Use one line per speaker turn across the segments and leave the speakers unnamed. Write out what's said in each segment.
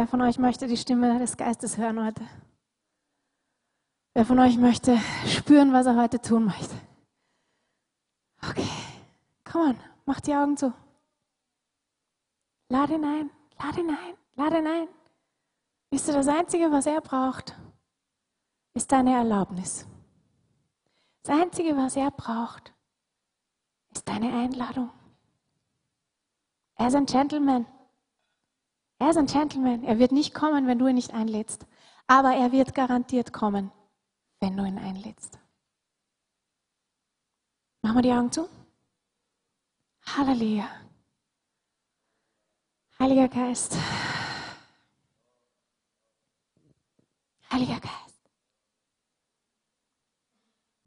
Wer von euch möchte die Stimme des Geistes hören heute? Wer von euch möchte spüren, was er heute tun möchte? Okay, komm on, mach die Augen zu. Lade ihn ein, lade ihn ein, lade ihn ein. Wisst ihr, das Einzige, was er braucht, ist deine Erlaubnis. Das Einzige, was er braucht, ist deine Einladung. Er ist ein Gentleman. Er ist ein Gentleman. Er wird nicht kommen, wenn du ihn nicht einlädst. Aber er wird garantiert kommen, wenn du ihn einlädst. Machen wir die Augen zu. Halleluja. Heiliger Geist. Heiliger Geist.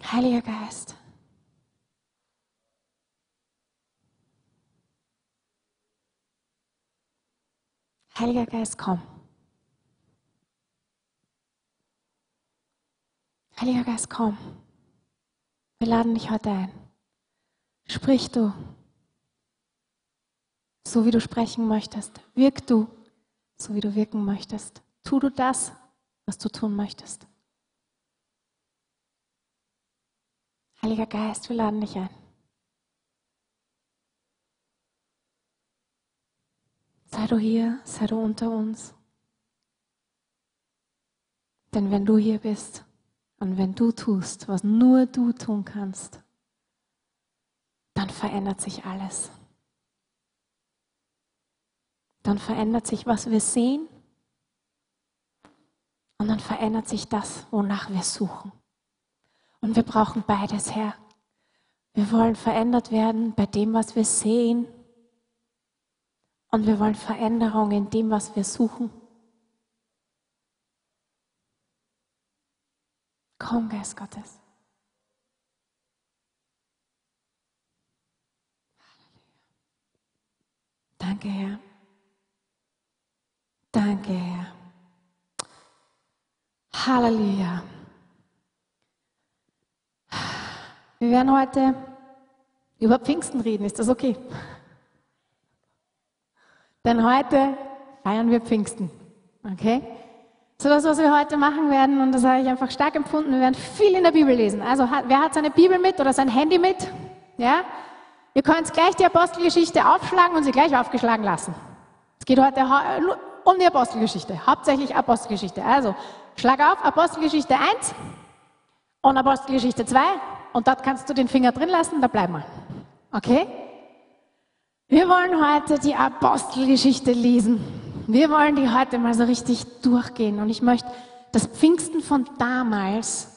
Heiliger Geist. Heiliger Geist, komm. Heiliger Geist, komm. Wir laden dich heute ein. Sprich du, so wie du sprechen möchtest. Wirk du, so wie du wirken möchtest. Tu du das, was du tun möchtest. Heiliger Geist, wir laden dich ein. Sei du hier, sei du unter uns. Denn wenn du hier bist und wenn du tust, was nur du tun kannst, dann verändert sich alles. Dann verändert sich, was wir sehen und dann verändert sich das, wonach wir suchen. Und wir brauchen beides, Herr. Wir wollen verändert werden bei dem, was wir sehen und wir wollen Veränderung in dem, was wir suchen. Komm, Geist Gottes. Danke, Herr. Danke, Herr. Halleluja. Wir werden heute über Pfingsten reden. Ist das okay? Denn heute feiern wir Pfingsten. Okay? So das, was wir heute machen werden, und das habe ich einfach stark empfunden, wir werden viel in der Bibel lesen. Also wer hat seine Bibel mit oder sein Handy mit? Ja? Ihr könnt gleich die Apostelgeschichte aufschlagen und sie gleich aufgeschlagen lassen. Es geht heute um die Apostelgeschichte, hauptsächlich Apostelgeschichte. Also schlag auf Apostelgeschichte 1 und Apostelgeschichte 2 und dort kannst du den Finger drin lassen, da bleiben wir. Okay? Wir wollen heute die Apostelgeschichte lesen. Wir wollen die heute mal so richtig durchgehen. Und ich möchte das Pfingsten von damals ein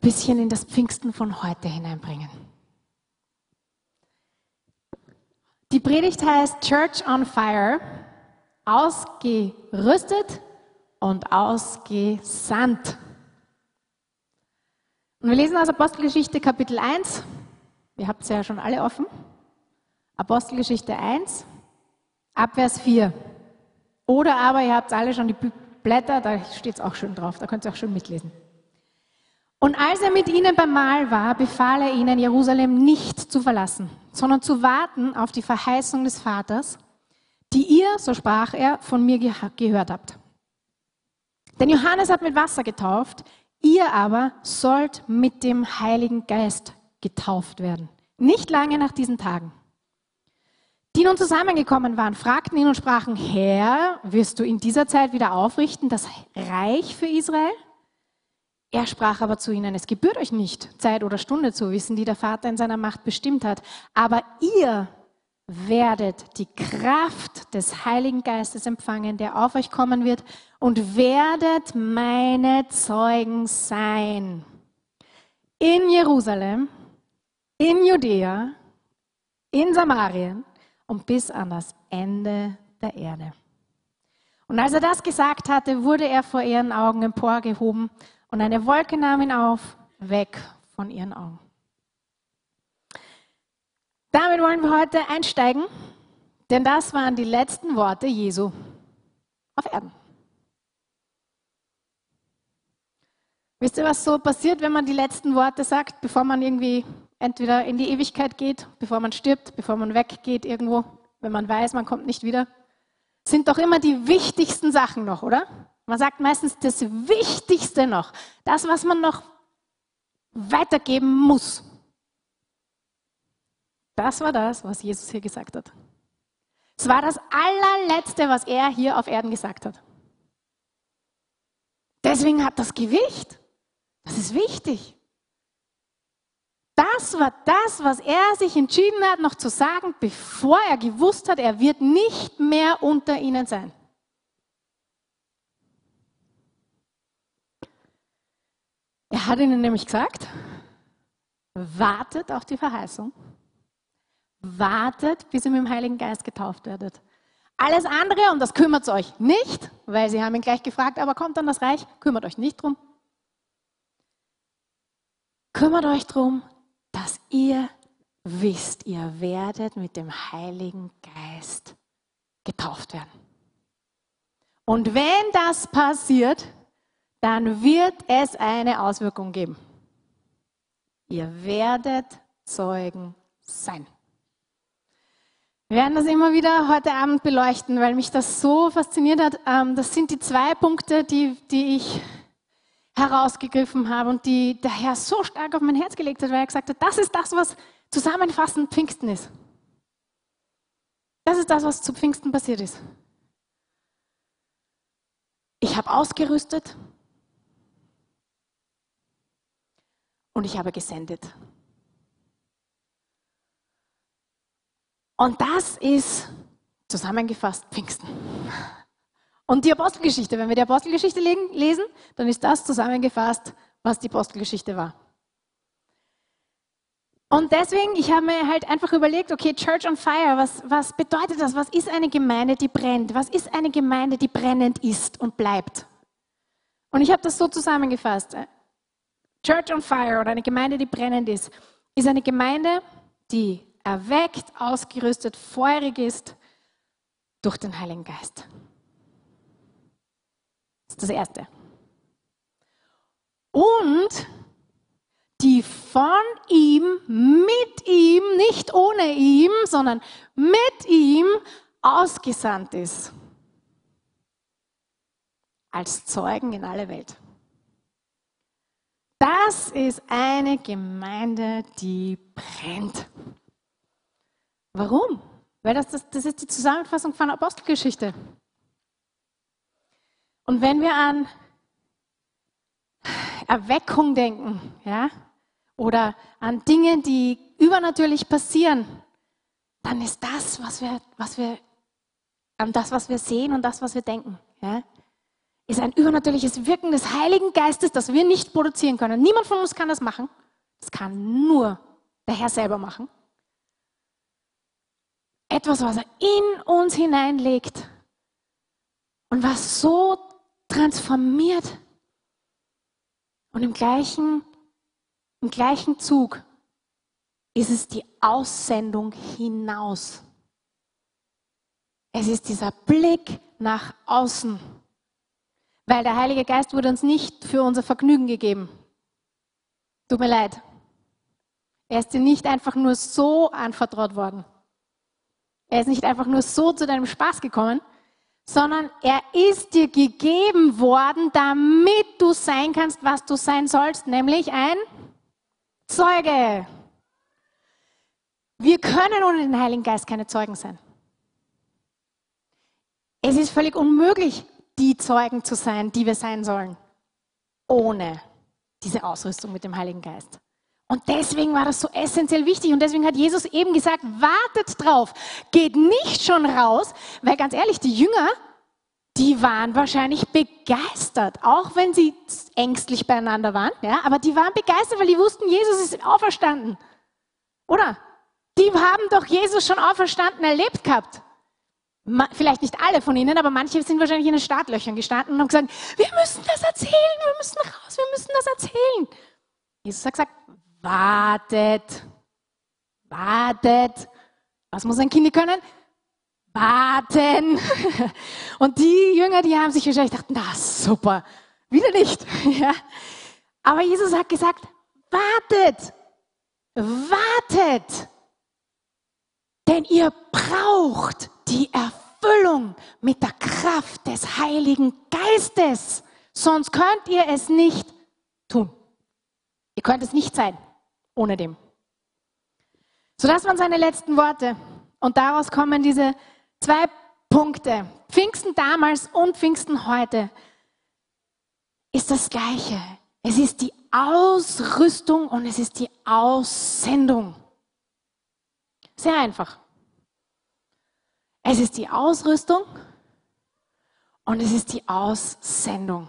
bisschen in das Pfingsten von heute hineinbringen. Die Predigt heißt Church on Fire, ausgerüstet und ausgesandt. Und wir lesen aus Apostelgeschichte Kapitel 1. Ihr habt es ja schon alle offen. Apostelgeschichte 1, Abvers 4. Oder aber ihr habt alle schon die Blätter, da steht es auch schön drauf, da könnt ihr auch schön mitlesen. Und als er mit ihnen beim Mahl war, befahl er ihnen, Jerusalem nicht zu verlassen, sondern zu warten auf die Verheißung des Vaters, die ihr, so sprach er, von mir gehört habt. Denn Johannes hat mit Wasser getauft, ihr aber sollt mit dem Heiligen Geist getauft werden. Nicht lange nach diesen Tagen die nun zusammengekommen waren, fragten ihn und sprachen, Herr, wirst du in dieser Zeit wieder aufrichten das Reich für Israel? Er sprach aber zu ihnen, es gebührt euch nicht, Zeit oder Stunde zu wissen, die der Vater in seiner Macht bestimmt hat. Aber ihr werdet die Kraft des Heiligen Geistes empfangen, der auf euch kommen wird, und werdet meine Zeugen sein. In Jerusalem, in Judäa, in Samarien und bis an das Ende der Erde. Und als er das gesagt hatte, wurde er vor ihren Augen emporgehoben und eine Wolke nahm ihn auf, weg von ihren Augen. Damit wollen wir heute einsteigen, denn das waren die letzten Worte Jesu auf Erden. Wisst ihr, was so passiert, wenn man die letzten Worte sagt, bevor man irgendwie entweder in die Ewigkeit geht, bevor man stirbt, bevor man weggeht irgendwo, wenn man weiß, man kommt nicht wieder. sind doch immer die wichtigsten Sachen noch, oder? Man sagt meistens das Wichtigste noch, das, was man noch weitergeben muss. Das war das, was Jesus hier gesagt hat. Es war das allerletzte, was er hier auf Erden gesagt hat. Deswegen hat das Gewicht. Das ist wichtig. Das war das, was er sich entschieden hat, noch zu sagen, bevor er gewusst hat, er wird nicht mehr unter ihnen sein. Er hat ihnen nämlich gesagt, wartet auf die Verheißung, wartet, bis ihr mit dem Heiligen Geist getauft werdet. Alles andere, um das kümmert euch nicht, weil sie haben ihn gleich gefragt, aber kommt dann das Reich, kümmert euch nicht drum. Kümmert euch drum, dass ihr wisst, ihr werdet mit dem Heiligen Geist getauft werden. Und wenn das passiert, dann wird es eine Auswirkung geben. Ihr werdet Zeugen sein. Wir werden das immer wieder heute Abend beleuchten, weil mich das so fasziniert hat. Ähm, das sind die zwei Punkte, die, die ich herausgegriffen habe und die der Herr so stark auf mein Herz gelegt hat, weil er gesagt hat, das ist das, was zusammenfassend Pfingsten ist. Das ist das, was zu Pfingsten passiert ist. Ich habe ausgerüstet und ich habe gesendet. Und das ist zusammengefasst Pfingsten. Und die Apostelgeschichte, wenn wir die Apostelgeschichte lesen, dann ist das zusammengefasst, was die Apostelgeschichte war. Und deswegen, ich habe mir halt einfach überlegt, okay, Church on Fire, was, was bedeutet das? Was ist eine Gemeinde, die brennt? Was ist eine Gemeinde, die brennend ist und bleibt? Und ich habe das so zusammengefasst. Church on Fire oder eine Gemeinde, die brennend ist, ist eine Gemeinde, die erweckt, ausgerüstet, feurig ist durch den Heiligen Geist. Das ist das Erste. Und die von ihm, mit ihm, nicht ohne ihm, sondern mit ihm ausgesandt ist. Als Zeugen in alle Welt. Das ist eine Gemeinde, die brennt. Warum? Weil das, das, das ist die Zusammenfassung von Apostelgeschichte. Und wenn wir an Erweckung denken, ja, oder an Dinge, die übernatürlich passieren, dann ist das, was wir, was wir, an das, was wir sehen und das, was wir denken, ja, ist ein übernatürliches Wirken des Heiligen Geistes, das wir nicht produzieren können. Niemand von uns kann das machen. Das kann nur der Herr selber machen etwas, was er in uns hineinlegt und was so transformiert. Und im gleichen, im gleichen Zug ist es die Aussendung hinaus. Es ist dieser Blick nach außen. Weil der Heilige Geist wurde uns nicht für unser Vergnügen gegeben. Tut mir leid. Er ist dir nicht einfach nur so anvertraut worden. Er ist nicht einfach nur so zu deinem Spaß gekommen, sondern er ist dir gegeben worden, damit du sein kannst, was du sein sollst, nämlich ein Zeuge. Wir können ohne den Heiligen Geist keine Zeugen sein. Es ist völlig unmöglich, die Zeugen zu sein, die wir sein sollen, ohne diese Ausrüstung mit dem Heiligen Geist. Und deswegen war das so essentiell wichtig. Und deswegen hat Jesus eben gesagt, wartet drauf, geht nicht schon raus, weil ganz ehrlich, die Jünger, die waren wahrscheinlich begeistert, auch wenn sie ängstlich beieinander waren. Ja, aber die waren begeistert, weil die wussten, Jesus ist auferstanden. Oder? Die haben doch Jesus schon auferstanden erlebt gehabt. Vielleicht nicht alle von ihnen, aber manche sind wahrscheinlich in den Startlöchern gestanden und haben gesagt, wir müssen das erzählen, wir müssen raus, wir müssen das erzählen. Jesus hat gesagt, wartet, wartet. Was muss ein Kind können? Warten. Und die Jünger, die haben sich wahrscheinlich gedacht, na super, wieder nicht. Ja. Aber Jesus hat gesagt, wartet, wartet. Denn ihr braucht die Erfüllung mit der Kraft des Heiligen Geistes. Sonst könnt ihr es nicht tun. Ihr könnt es nicht sein ohne dem. So, das waren seine letzten Worte. Und daraus kommen diese zwei Punkte. Pfingsten damals und Pfingsten heute ist das Gleiche. Es ist die Ausrüstung und es ist die Aussendung. Sehr einfach. Es ist die Ausrüstung und es ist die Aussendung.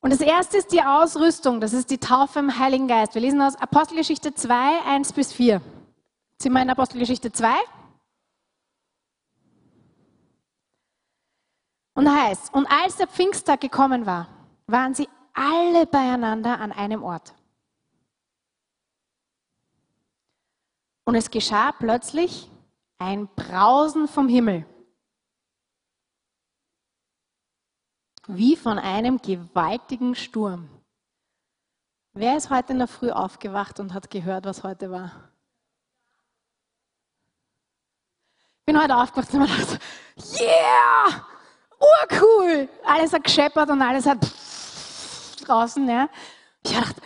Und das erste ist die Ausrüstung, das ist die Taufe im Heiligen Geist. Wir lesen aus Apostelgeschichte 2, 1 bis 4. Jetzt sind wir in Apostelgeschichte 2. Und heißt, und als der Pfingsttag gekommen war, waren sie alle beieinander an einem Ort. Und es geschah plötzlich ein Brausen vom Himmel wie von einem gewaltigen Sturm. Wer ist heute in der Früh aufgewacht und hat gehört, was heute war? Ich bin heute aufgewacht und habe gedacht, yeah, urcool. Alles hat gescheppert und alles hat draußen. Ja. Ich gedacht,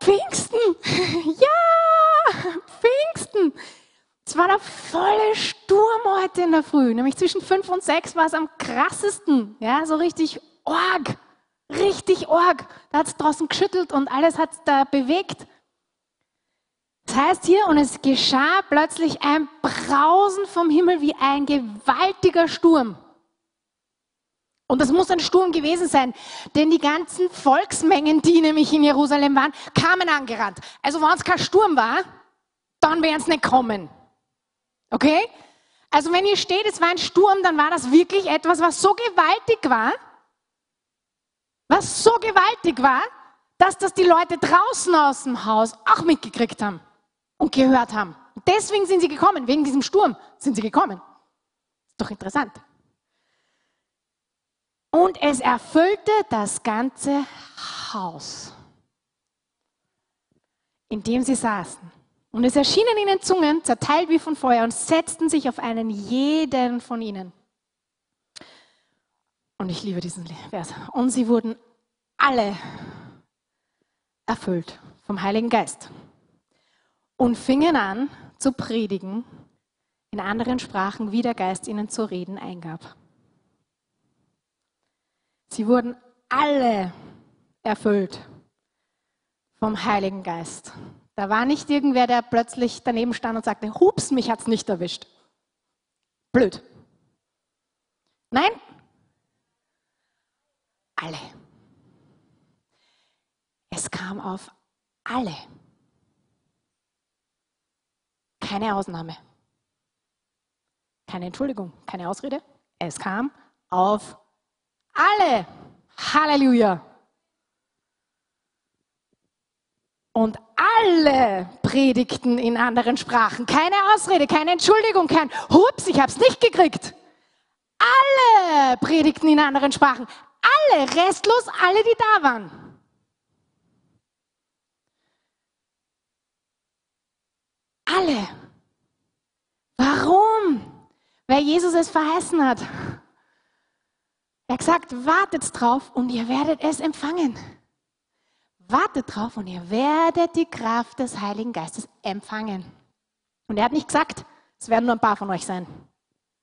Pfingsten, ja, Pfingsten. Es war der volle Sturm heute in der Früh. Nämlich zwischen fünf und sechs war es am krassesten. Ja, so richtig org. Richtig org. Da hat es draußen geschüttelt und alles hat es da bewegt. Das heißt hier, und es geschah plötzlich ein Brausen vom Himmel wie ein gewaltiger Sturm. Und das muss ein Sturm gewesen sein, denn die ganzen Volksmengen, die nämlich in Jerusalem waren, kamen angerannt. Also wenn es kein Sturm war, dann werden sie nicht kommen. Okay? Also wenn ihr steht, es war ein Sturm, dann war das wirklich etwas, was so gewaltig war, was so gewaltig war, dass das die Leute draußen aus dem Haus auch mitgekriegt haben und gehört haben. deswegen sind sie gekommen, wegen diesem Sturm sind sie gekommen. Ist doch interessant. Und es erfüllte das ganze Haus, in dem sie saßen. Und es erschienen ihnen Zungen, zerteilt wie von Feuer, und setzten sich auf einen jeden von ihnen. Und ich liebe diesen Vers. Und sie wurden alle erfüllt vom Heiligen Geist und fingen an zu predigen in anderen Sprachen, wie der Geist ihnen zu reden eingab. Sie wurden alle erfüllt vom Heiligen Geist. Da war nicht irgendwer, der plötzlich daneben stand und sagte, hups, mich hat's nicht erwischt. Blöd. Nein, alle. Es kam auf alle. Keine Ausnahme. Keine Entschuldigung, keine Ausrede. Es kam auf alle. Halleluja. Und alle predigten in anderen Sprachen. Keine Ausrede, keine Entschuldigung, kein Hups, ich habe es nicht gekriegt. Alle predigten in anderen Sprachen. Alle, restlos alle, die da waren. Alle. Warum? Weil Jesus es verheißen hat. Er hat gesagt, wartet drauf und ihr werdet es empfangen. Wartet drauf und ihr werdet die Kraft des Heiligen Geistes empfangen. Und er hat nicht gesagt, es werden nur ein paar von euch sein.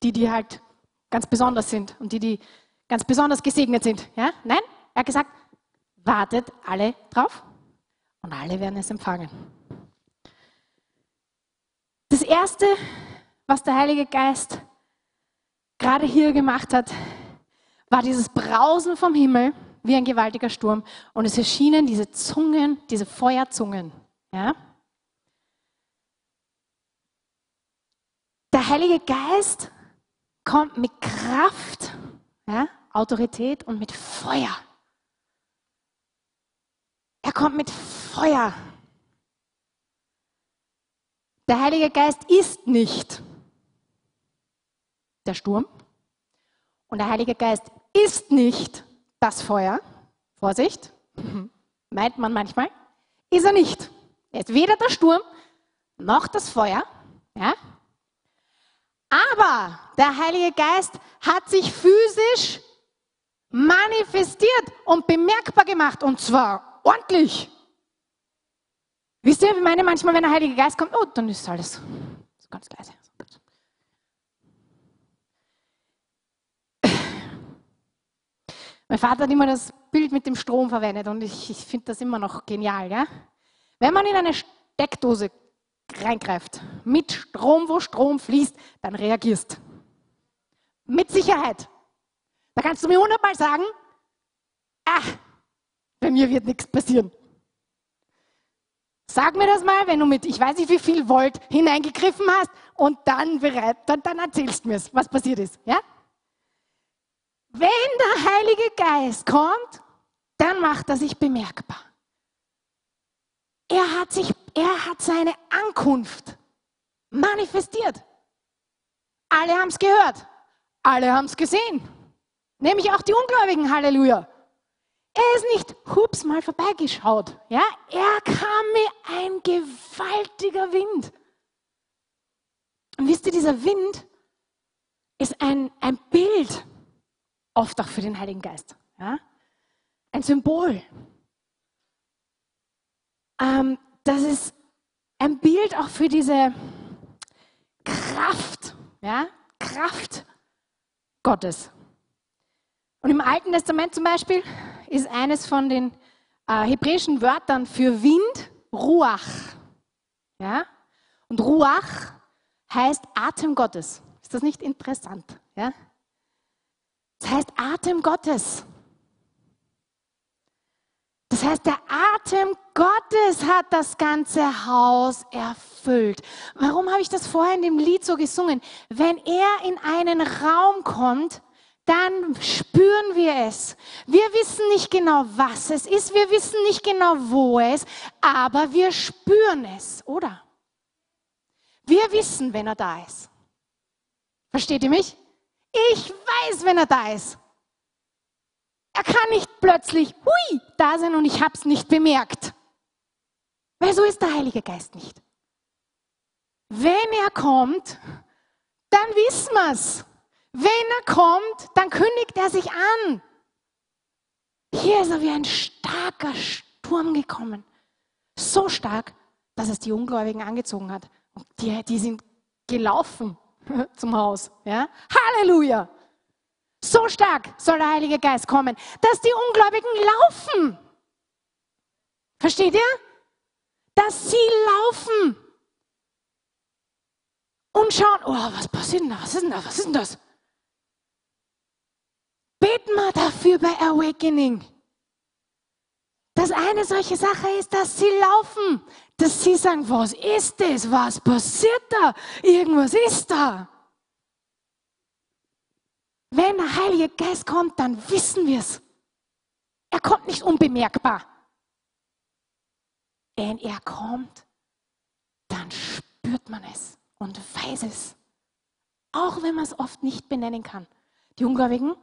Die, die halt ganz besonders sind und die, die ganz besonders gesegnet sind. Ja? Nein, er hat gesagt, wartet alle drauf und alle werden es empfangen. Das Erste, was der Heilige Geist gerade hier gemacht hat, war dieses Brausen vom Himmel wie ein gewaltiger Sturm. Und es erschienen diese Zungen, diese Feuerzungen. Ja? Der Heilige Geist kommt mit Kraft, ja, Autorität und mit Feuer. Er kommt mit Feuer. Der Heilige Geist ist nicht der Sturm und der Heilige Geist ist nicht das Feuer, Vorsicht, meint man manchmal, ist er nicht. Er ist weder der Sturm noch das Feuer. Ja? Aber der Heilige Geist hat sich physisch manifestiert und bemerkbar gemacht und zwar ordentlich. Wisst ihr, ich meine manchmal, wenn der Heilige Geist kommt, oh, dann ist alles ganz leise. Mein Vater hat immer das Bild mit dem Strom verwendet und ich, ich finde das immer noch genial. Ja? Wenn man in eine Steckdose reingreift, mit Strom, wo Strom fließt, dann reagierst. Mit Sicherheit. Da kannst du mir hundertmal sagen, ach, bei mir wird nichts passieren. Sag mir das mal, wenn du mit, ich weiß nicht wie viel Volt hineingegriffen hast und dann bereit, dann, dann erzählst du mir, was passiert ist. Ja? Wenn der Heilige Geist kommt, dann macht er sich bemerkbar. Er hat, sich, er hat seine Ankunft manifestiert. Alle haben es gehört. Alle haben es gesehen. Nämlich auch die Ungläubigen, Halleluja. Er ist nicht, hups, mal vorbeigeschaut. Ja, er kam mir ein gewaltiger Wind. Und wisst ihr, dieser Wind ist ein, ein Bild oft auch für den Heiligen Geist. Ja? Ein Symbol. Ähm, das ist ein Bild auch für diese Kraft, ja? Kraft Gottes. Und im Alten Testament zum Beispiel ist eines von den äh, hebräischen Wörtern für Wind Ruach. Ja? Und Ruach heißt Atem Gottes. Ist das nicht interessant? Ja? Das heißt Atem Gottes. Das heißt, der Atem Gottes hat das ganze Haus erfüllt. Warum habe ich das vorher in dem Lied so gesungen? Wenn er in einen Raum kommt, dann spüren wir es. Wir wissen nicht genau, was es ist, wir wissen nicht genau, wo es, aber wir spüren es, oder? Wir wissen, wenn er da ist. Versteht ihr mich? Ich weiß, wenn er da ist. Er kann nicht plötzlich, hui, da sein und ich habe es nicht bemerkt. Weil so ist der Heilige Geist nicht. Wenn er kommt, dann wissen wir es. Wenn er kommt, dann kündigt er sich an. Hier ist er wie ein starker Sturm gekommen. So stark, dass es die Ungläubigen angezogen hat. Und die, die sind gelaufen zum Haus. Ja? Halleluja! So stark soll der Heilige Geist kommen, dass die Ungläubigen laufen. Versteht ihr? Dass sie laufen und schauen, oh, was passiert denn da? Was ist denn da? Was ist denn das? Beten wir dafür bei Awakening. Dass eine solche Sache ist, dass sie laufen, dass sie sagen, was ist das? Was passiert da? Irgendwas ist da. Wenn der Heilige Geist kommt, dann wissen wir es. Er kommt nicht unbemerkbar. Wenn er kommt, dann spürt man es und weiß es. Auch wenn man es oft nicht benennen kann. Die Ungläubigen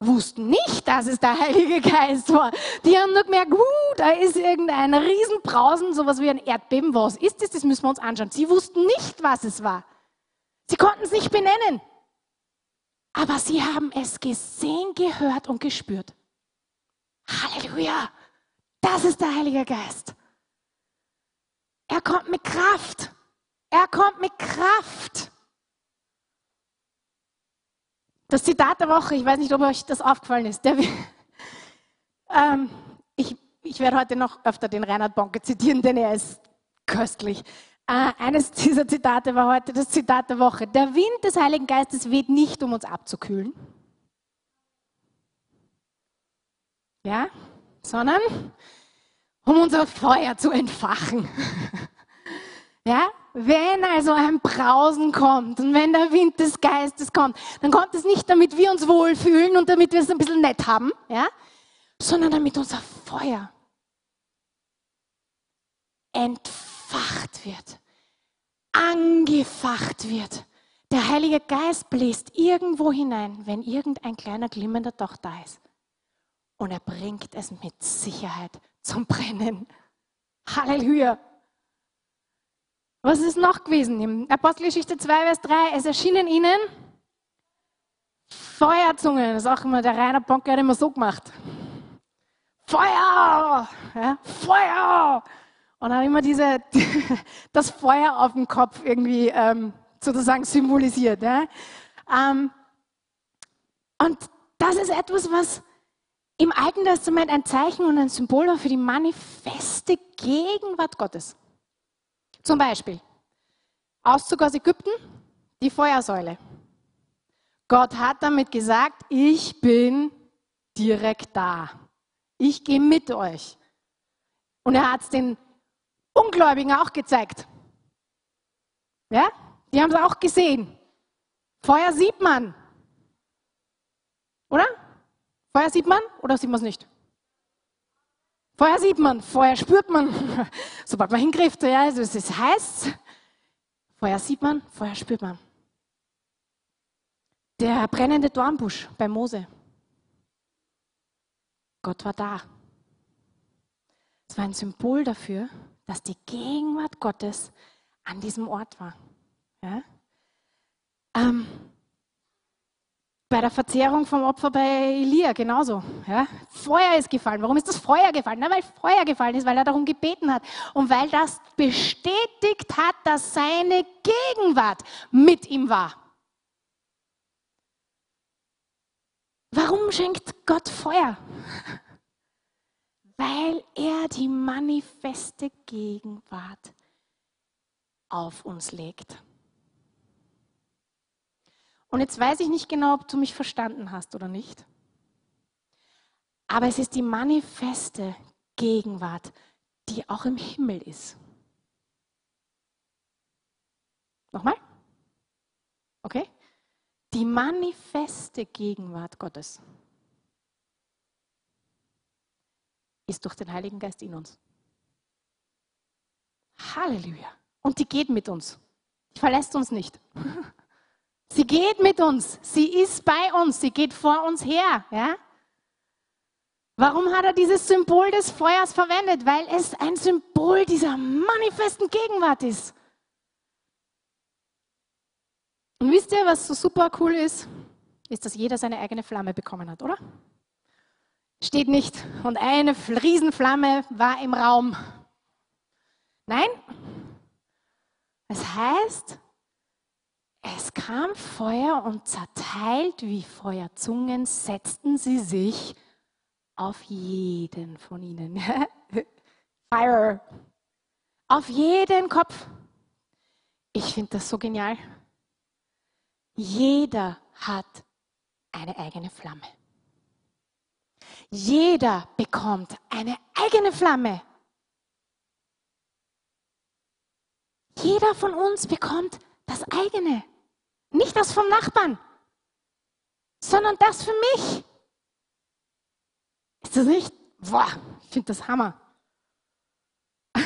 wussten nicht, dass es der Heilige Geist war. Die haben nur gemerkt, uh, da ist irgendein Riesenbrausen, sowas wie ein Erdbeben. Was ist das? Das müssen wir uns anschauen. Sie wussten nicht, was es war. Sie konnten es nicht benennen. Aber sie haben es gesehen, gehört und gespürt. Halleluja! Das ist der Heilige Geist. Er kommt mit Kraft. Er kommt mit Kraft. Das Zitat der Woche, ich weiß nicht, ob euch das aufgefallen ist. Der, ähm, ich, ich werde heute noch öfter den Reinhard Bonke zitieren, denn er ist köstlich. Äh, eines dieser Zitate war heute das Zitat der Woche. Der Wind des Heiligen Geistes weht nicht, um uns abzukühlen, ja, sondern um unser Feuer zu entfachen. ja, wenn also ein Brausen kommt und wenn der Wind des Geistes kommt, dann kommt es nicht, damit wir uns wohlfühlen und damit wir es ein bisschen nett haben, ja, sondern damit unser Feuer entfacht wird angefacht wird. Der Heilige Geist bläst irgendwo hinein, wenn irgendein kleiner glimmender Doch da ist. Und er bringt es mit Sicherheit zum Brennen. Halleluja. Was ist noch gewesen? In Apostelgeschichte 2, Vers 3, es erschienen ihnen Feuerzungen. Das ist auch immer, der Rainer Bonke hat immer so gemacht. Feuer! Ja, Feuer! Und dann immer diese, das Feuer auf dem Kopf irgendwie ähm, sozusagen symbolisiert. Ja? Ähm, und das ist etwas, was im Alten Testament ein Zeichen und ein Symbol war für die manifeste Gegenwart Gottes. Zum Beispiel Auszug aus Ägypten, die Feuersäule. Gott hat damit gesagt, ich bin direkt da. Ich gehe mit euch. Und er hat es den Ungläubigen auch gezeigt. Ja? Die haben es auch gesehen. Feuer sieht man. Oder? Feuer sieht man oder sieht man es nicht? Feuer sieht man, Feuer spürt man, sobald man hingrifft. Ja, also es ist heiß. Feuer sieht man, Feuer spürt man. Der brennende Dornbusch bei Mose. Gott war da. Es war ein Symbol dafür, dass die Gegenwart Gottes an diesem Ort war. Ja? Ähm, bei der Verzehrung vom Opfer bei Elia genauso. Ja? Feuer ist gefallen. Warum ist das Feuer gefallen? Na, weil Feuer gefallen ist, weil er darum gebeten hat und weil das bestätigt hat, dass seine Gegenwart mit ihm war. Warum schenkt Gott Feuer? Weil er die manifeste Gegenwart auf uns legt. Und jetzt weiß ich nicht genau, ob du mich verstanden hast oder nicht. Aber es ist die manifeste Gegenwart, die auch im Himmel ist. Nochmal? Okay? Die manifeste Gegenwart Gottes ist durch den Heiligen Geist in uns. Halleluja. Und die geht mit uns. Die verlässt uns nicht. Geht mit uns. Sie ist bei uns. Sie geht vor uns her. Ja? Warum hat er dieses Symbol des Feuers verwendet? Weil es ein Symbol dieser manifesten Gegenwart ist. Und wisst ihr, was so super cool ist? Ist, dass jeder seine eigene Flamme bekommen hat, oder? Steht nicht. Und eine Riesenflamme war im Raum. Nein. Es heißt, es kam Feuer und zerteilt wie Feuerzungen setzten sie sich auf jeden von ihnen. Fire. Auf jeden Kopf. Ich finde das so genial. Jeder hat eine eigene Flamme. Jeder bekommt eine eigene Flamme. Jeder von uns bekommt das eigene. Nicht das vom Nachbarn, sondern das für mich. Ist das nicht? Boah, ich finde das Hammer.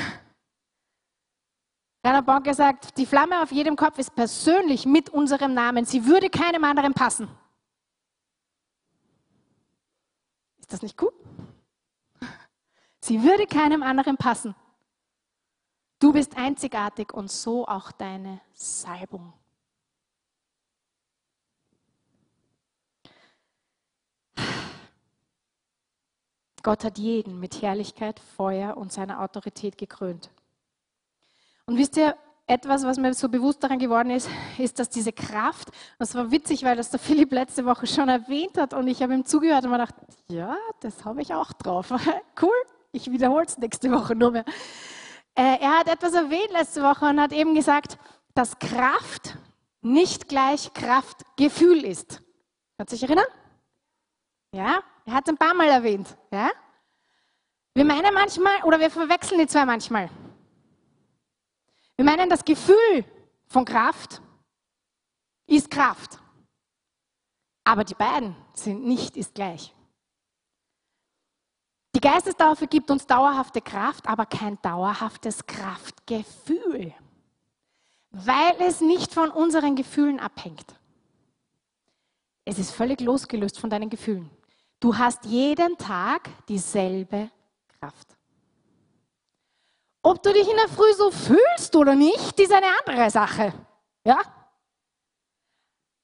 Rainer Bonke sagt, die Flamme auf jedem Kopf ist persönlich mit unserem Namen. Sie würde keinem anderen passen. Ist das nicht gut? Sie würde keinem anderen passen. Du bist einzigartig und so auch deine Salbung. Gott hat jeden mit Herrlichkeit, Feuer und seiner Autorität gekrönt. Und wisst ihr, etwas, was mir so bewusst daran geworden ist, ist, dass diese Kraft, das war witzig, weil das der Philipp letzte Woche schon erwähnt hat und ich habe ihm zugehört und mir gedacht, ja, das habe ich auch drauf. cool, ich wiederhole es nächste Woche nur mehr. Äh, er hat etwas erwähnt letzte Woche und hat eben gesagt, dass Kraft nicht gleich Kraftgefühl ist. Kannst du dich erinnern? Ja, er hat es ein paar Mal erwähnt. Ja? Wir meinen manchmal, oder wir verwechseln die zwei manchmal. Wir meinen, das Gefühl von Kraft ist Kraft. Aber die beiden sind nicht ist gleich. Die Geistestaufe gibt uns dauerhafte Kraft, aber kein dauerhaftes Kraftgefühl, weil es nicht von unseren Gefühlen abhängt. Es ist völlig losgelöst von deinen Gefühlen. Du hast jeden Tag dieselbe Kraft. Ob du dich in der Früh so fühlst oder nicht, ist eine andere Sache. Ja?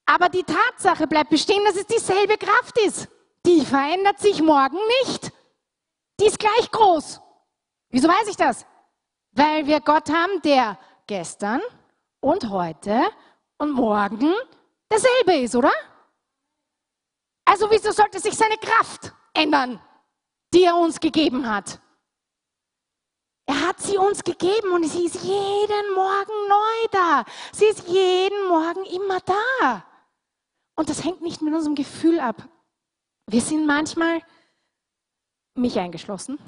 Aber die Tatsache bleibt bestehen, dass es dieselbe Kraft ist. Die verändert sich morgen nicht. Die ist gleich groß. Wieso weiß ich das? Weil wir Gott haben, der gestern und heute und morgen derselbe ist, oder? Also wieso sollte sich seine Kraft ändern, die er uns gegeben hat? Er hat sie uns gegeben und sie ist jeden Morgen neu da. Sie ist jeden Morgen immer da. Und das hängt nicht mit unserem Gefühl ab. Wir sind manchmal, mich eingeschlossen,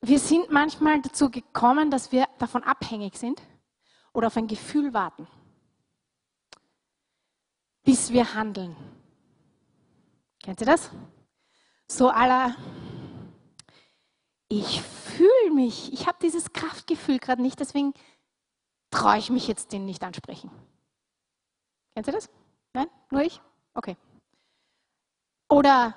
wir sind manchmal dazu gekommen, dass wir davon abhängig sind oder auf ein Gefühl warten, bis wir handeln. Kennt ihr das? So aller, ich fühle mich, ich habe dieses Kraftgefühl gerade nicht, deswegen traue ich mich jetzt den nicht ansprechen. Kennt ihr das? Nein? Nur ich? Okay. Oder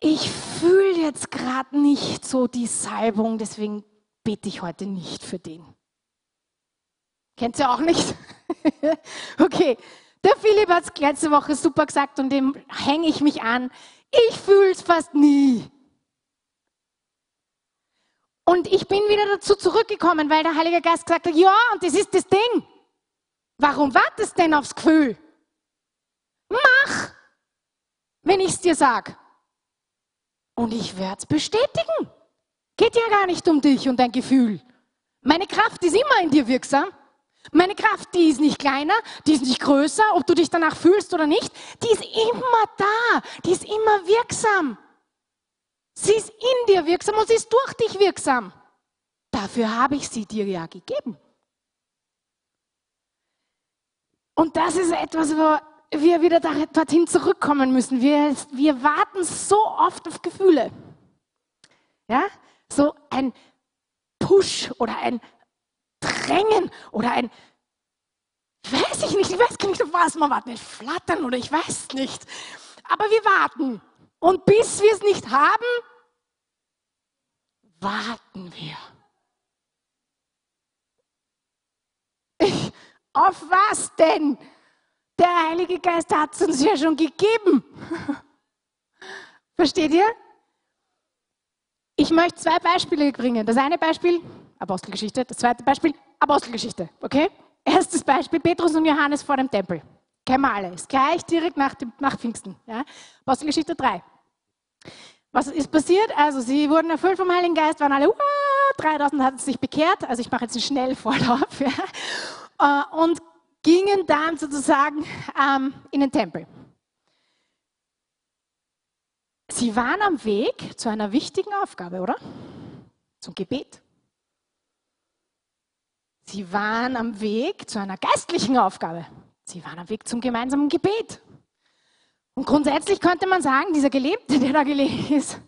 ich fühle jetzt gerade nicht so die Salbung, deswegen bete ich heute nicht für den. Kennt ihr auch nicht? okay, der Philipp hat es letzte Woche super gesagt und dem hänge ich mich an. Ich fühle es fast nie. Und ich bin wieder dazu zurückgekommen, weil der Heilige Geist gesagt hat, ja, und das ist das Ding. Warum wartest denn aufs Gefühl? Mach, wenn ich es dir sage. Und ich werde es bestätigen. Geht ja gar nicht um dich und dein Gefühl. Meine Kraft ist immer in dir wirksam. Meine Kraft, die ist nicht kleiner, die ist nicht größer, ob du dich danach fühlst oder nicht. Die ist immer da, die ist immer wirksam. Sie ist in dir wirksam und sie ist durch dich wirksam. Dafür habe ich sie dir ja gegeben. Und das ist etwas, wo wir wieder dorthin zurückkommen müssen. Wir, wir warten so oft auf Gefühle. Ja, so ein Push oder ein Drängen oder ein, weiß ich nicht, ich weiß gar nicht, auf was man warten, ein Flattern oder ich weiß nicht. Aber wir warten. Und bis wir es nicht haben, warten wir. Ich, auf was denn? Der Heilige Geist hat es uns ja schon gegeben. Versteht ihr? Ich möchte zwei Beispiele bringen. Das eine Beispiel, Apostelgeschichte. Das zweite Beispiel, Apostelgeschichte. Okay? Erstes Beispiel, Petrus und Johannes vor dem Tempel. Kennen wir alle. Ist gleich direkt nach, dem, nach Pfingsten. Ja? Apostelgeschichte 3. Was ist passiert? Also, sie wurden erfüllt vom Heiligen Geist, waren alle, uh, 3000 hatten sich bekehrt. Also, ich mache jetzt einen Schnellvorlauf. Ja? Äh, und gingen dann sozusagen ähm, in den Tempel. Sie waren am Weg zu einer wichtigen Aufgabe, oder? Zum Gebet. Sie waren am Weg zu einer geistlichen Aufgabe. Sie waren am Weg zum gemeinsamen Gebet. Und grundsätzlich könnte man sagen, dieser Gelebte, der da gelebt ist,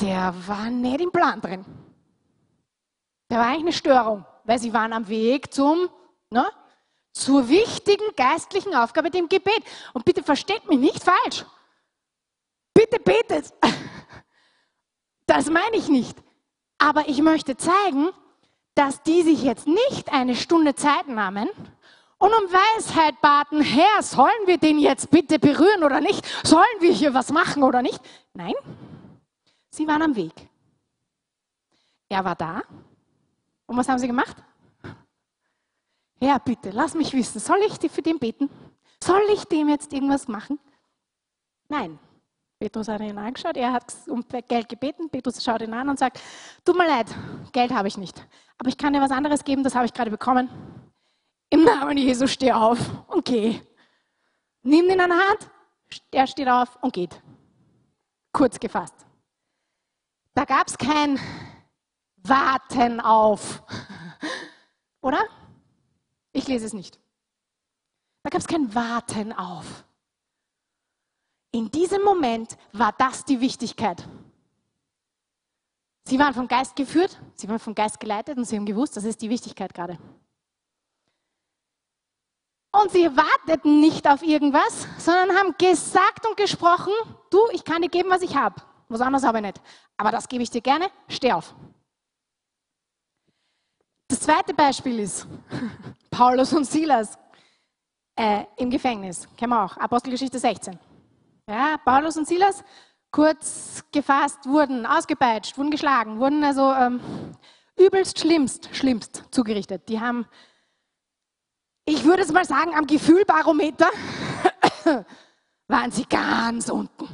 der war nicht im Plan drin. Der war eigentlich eine Störung, weil sie waren am Weg zum ne, zur wichtigen geistlichen Aufgabe, dem Gebet. Und bitte versteht mich nicht falsch. Bitte betet. Das meine ich nicht. Aber ich möchte zeigen, dass die sich jetzt nicht eine Stunde Zeit nahmen und um Weisheit baten, Herr, sollen wir den jetzt bitte berühren oder nicht? Sollen wir hier was machen oder nicht? Nein, sie waren am Weg. Er war da. Und was haben sie gemacht? Herr, bitte, lass mich wissen, soll ich für den beten? Soll ich dem jetzt irgendwas machen? Nein. Petrus hat ihn angeschaut, er hat um Geld gebeten. Petrus schaut ihn an und sagt: Tut mir leid, Geld habe ich nicht. Aber ich kann dir was anderes geben, das habe ich gerade bekommen. Im Namen Jesu steh auf und geh. Nimm ihn an der Hand, er steht auf und geht. Kurz gefasst. Da gab es kein Warten auf. Oder? Ich lese es nicht. Da gab es kein Warten auf. In diesem Moment war das die Wichtigkeit. Sie waren vom Geist geführt, sie waren vom Geist geleitet und sie haben gewusst, das ist die Wichtigkeit gerade. Und sie warteten nicht auf irgendwas, sondern haben gesagt und gesprochen, du, ich kann dir geben, was ich habe. was anderes habe ich nicht. Aber das gebe ich dir gerne, steh auf. Das zweite Beispiel ist Paulus und Silas äh, im Gefängnis. Kennen wir auch, Apostelgeschichte 16. Ja, Paulus und Silas, kurz gefasst, wurden ausgepeitscht, wurden geschlagen, wurden also ähm, übelst schlimmst, schlimmst zugerichtet. Die haben, ich würde es mal sagen, am Gefühlbarometer waren sie ganz unten.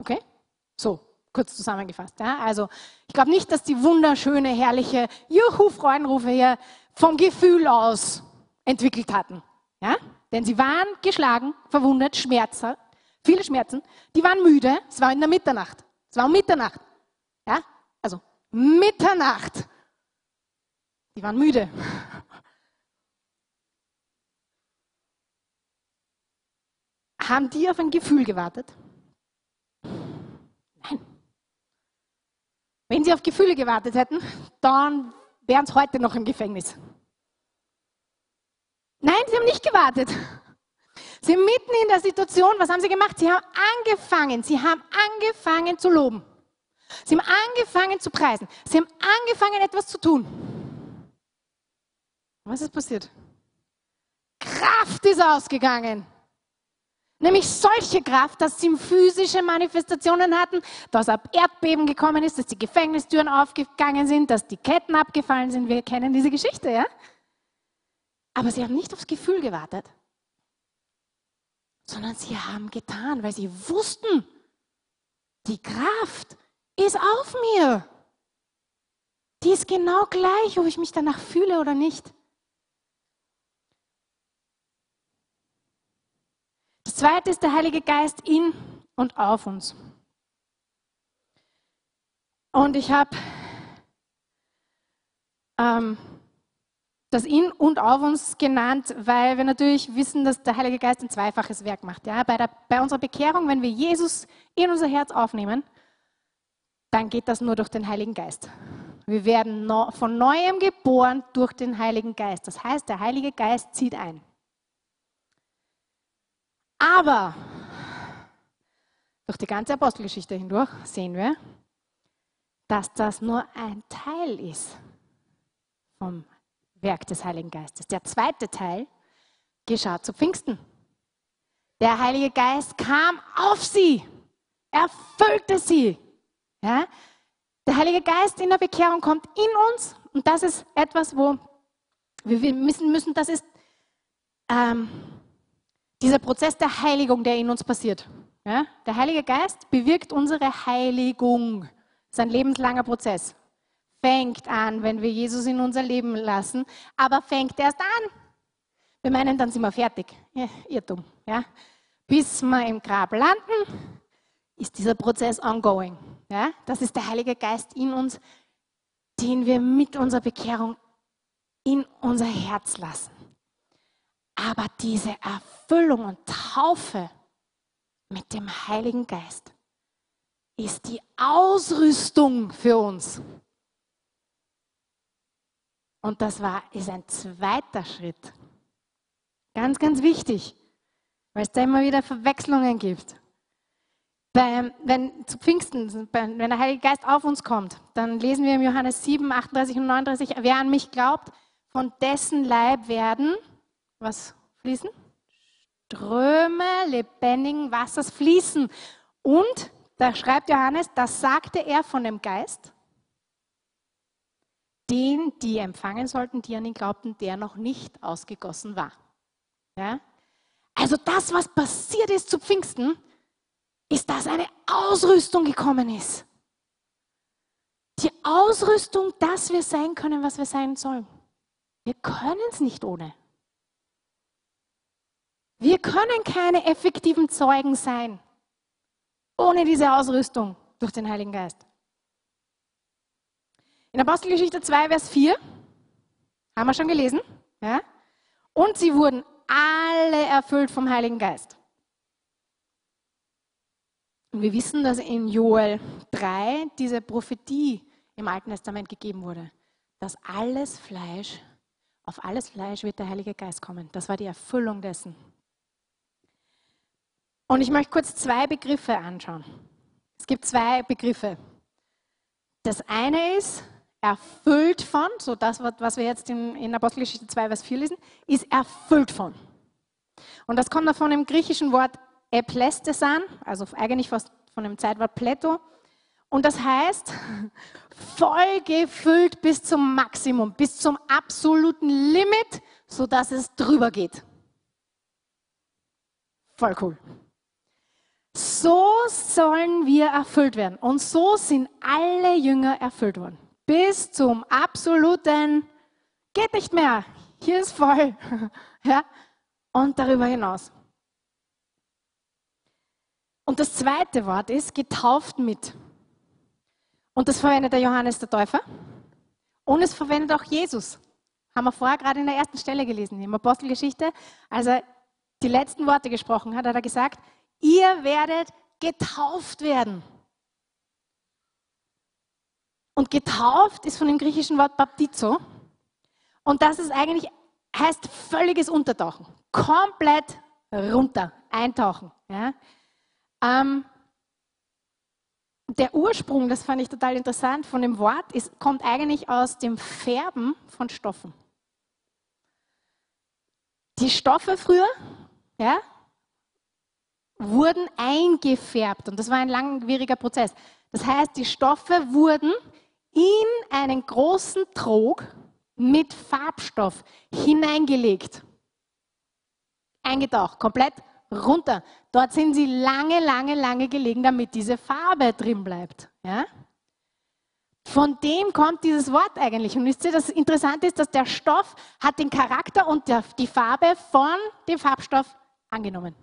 Okay? So, kurz zusammengefasst. Ja? Also, ich glaube nicht, dass die wunderschöne, herrliche Juhu-Freudenrufe hier vom Gefühl aus entwickelt hatten. Ja? Denn sie waren geschlagen, verwundet, Schmerzen, viele Schmerzen. Die waren müde, es war in der Mitternacht. Es war um Mitternacht. Ja? Also Mitternacht. Die waren müde. Haben die auf ein Gefühl gewartet? Nein. Wenn sie auf Gefühle gewartet hätten, dann wären sie heute noch im Gefängnis. Nein, sie haben nicht gewartet. Sie sind mitten in der Situation, was haben sie gemacht? Sie haben angefangen, sie haben angefangen zu loben. Sie haben angefangen zu preisen. Sie haben angefangen, etwas zu tun. Was ist passiert? Kraft ist ausgegangen. Nämlich solche Kraft, dass sie physische Manifestationen hatten, dass ab Erdbeben gekommen ist, dass die Gefängnistüren aufgegangen sind, dass die Ketten abgefallen sind. Wir kennen diese Geschichte, ja? Aber sie haben nicht aufs Gefühl gewartet, sondern sie haben getan, weil sie wussten, die Kraft ist auf mir. Die ist genau gleich, ob ich mich danach fühle oder nicht. Zweite ist der Heilige Geist in und auf uns. Und ich habe ähm, das in und auf uns genannt, weil wir natürlich wissen, dass der Heilige Geist ein zweifaches Werk macht. Ja? Bei, der, bei unserer Bekehrung, wenn wir Jesus in unser Herz aufnehmen, dann geht das nur durch den Heiligen Geist. Wir werden von neuem geboren durch den Heiligen Geist. Das heißt, der Heilige Geist zieht ein. Aber durch die ganze Apostelgeschichte hindurch sehen wir, dass das nur ein Teil ist vom Werk des Heiligen Geistes. Der zweite Teil geschah zu Pfingsten. Der Heilige Geist kam auf sie, erfüllte sie. Ja? Der Heilige Geist in der Bekehrung kommt in uns und das ist etwas, wo wir müssen, müssen das ist ähm, dieser Prozess der Heiligung, der in uns passiert. Ja? Der Heilige Geist bewirkt unsere Heiligung. Das ist ein lebenslanger Prozess fängt an, wenn wir Jesus in unser Leben lassen, aber fängt erst an. Wir meinen, dann sind wir fertig. Ja, Irrtum. Ja? Bis wir im Grab landen, ist dieser Prozess ongoing. Ja? Das ist der Heilige Geist in uns, den wir mit unserer Bekehrung in unser Herz lassen. Aber diese Erfüllung und Taufe mit dem Heiligen Geist ist die Ausrüstung für uns. Und das war, ist ein zweiter Schritt. Ganz, ganz wichtig, weil es da immer wieder Verwechslungen gibt. Bei, wenn zu Pfingsten, wenn der Heilige Geist auf uns kommt, dann lesen wir im Johannes 7, 38 und 39, wer an mich glaubt, von dessen Leib werden, was fließen? Ströme lebendigen Wassers fließen. Und, da schreibt Johannes, das sagte er von dem Geist, den, die empfangen sollten, die an ihn glaubten, der noch nicht ausgegossen war. Ja? Also das, was passiert ist zu Pfingsten, ist, dass eine Ausrüstung gekommen ist. Die Ausrüstung, dass wir sein können, was wir sein sollen. Wir können es nicht ohne. Wir können keine effektiven Zeugen sein ohne diese Ausrüstung durch den Heiligen Geist. In Apostelgeschichte 2, Vers 4, haben wir schon gelesen, ja? und sie wurden alle erfüllt vom Heiligen Geist. Und wir wissen, dass in Joel 3 diese Prophetie im Alten Testament gegeben wurde, dass alles Fleisch, auf alles Fleisch wird der Heilige Geist kommen. Das war die Erfüllung dessen. Und ich möchte kurz zwei Begriffe anschauen. Es gibt zwei Begriffe. Das eine ist erfüllt von, so das, was wir jetzt in, in Apostelgeschichte 2, Vers 4 lesen, ist erfüllt von. Und das kommt von dem griechischen Wort eplestesan, also eigentlich fast von dem Zeitwort pleto. Und das heißt, voll gefüllt bis zum Maximum, bis zum absoluten Limit, sodass es drüber geht. Voll cool. So sollen wir erfüllt werden. Und so sind alle Jünger erfüllt worden. Bis zum absoluten, geht nicht mehr, hier ist voll. ja? Und darüber hinaus. Und das zweite Wort ist getauft mit. Und das verwendet der Johannes der Täufer. Und es verwendet auch Jesus. Haben wir vorher gerade in der ersten Stelle gelesen, der Apostelgeschichte. Als er die letzten Worte gesprochen hat, hat er gesagt, ihr werdet getauft werden. Und getauft ist von dem griechischen Wort baptizo. Und das ist eigentlich, heißt völliges Untertauchen. Komplett runter, eintauchen. Ja? Ähm, der Ursprung, das fand ich total interessant, von dem Wort ist, kommt eigentlich aus dem Färben von Stoffen. Die Stoffe früher, ja, wurden eingefärbt und das war ein langwieriger Prozess. Das heißt, die Stoffe wurden in einen großen Trog mit Farbstoff hineingelegt, eingetaucht, komplett runter. Dort sind sie lange, lange, lange gelegen, damit diese Farbe drin bleibt. Ja? Von dem kommt dieses Wort eigentlich. Und wisst ihr, das Interessante ist, dass der Stoff hat den Charakter und die Farbe von dem Farbstoff angenommen.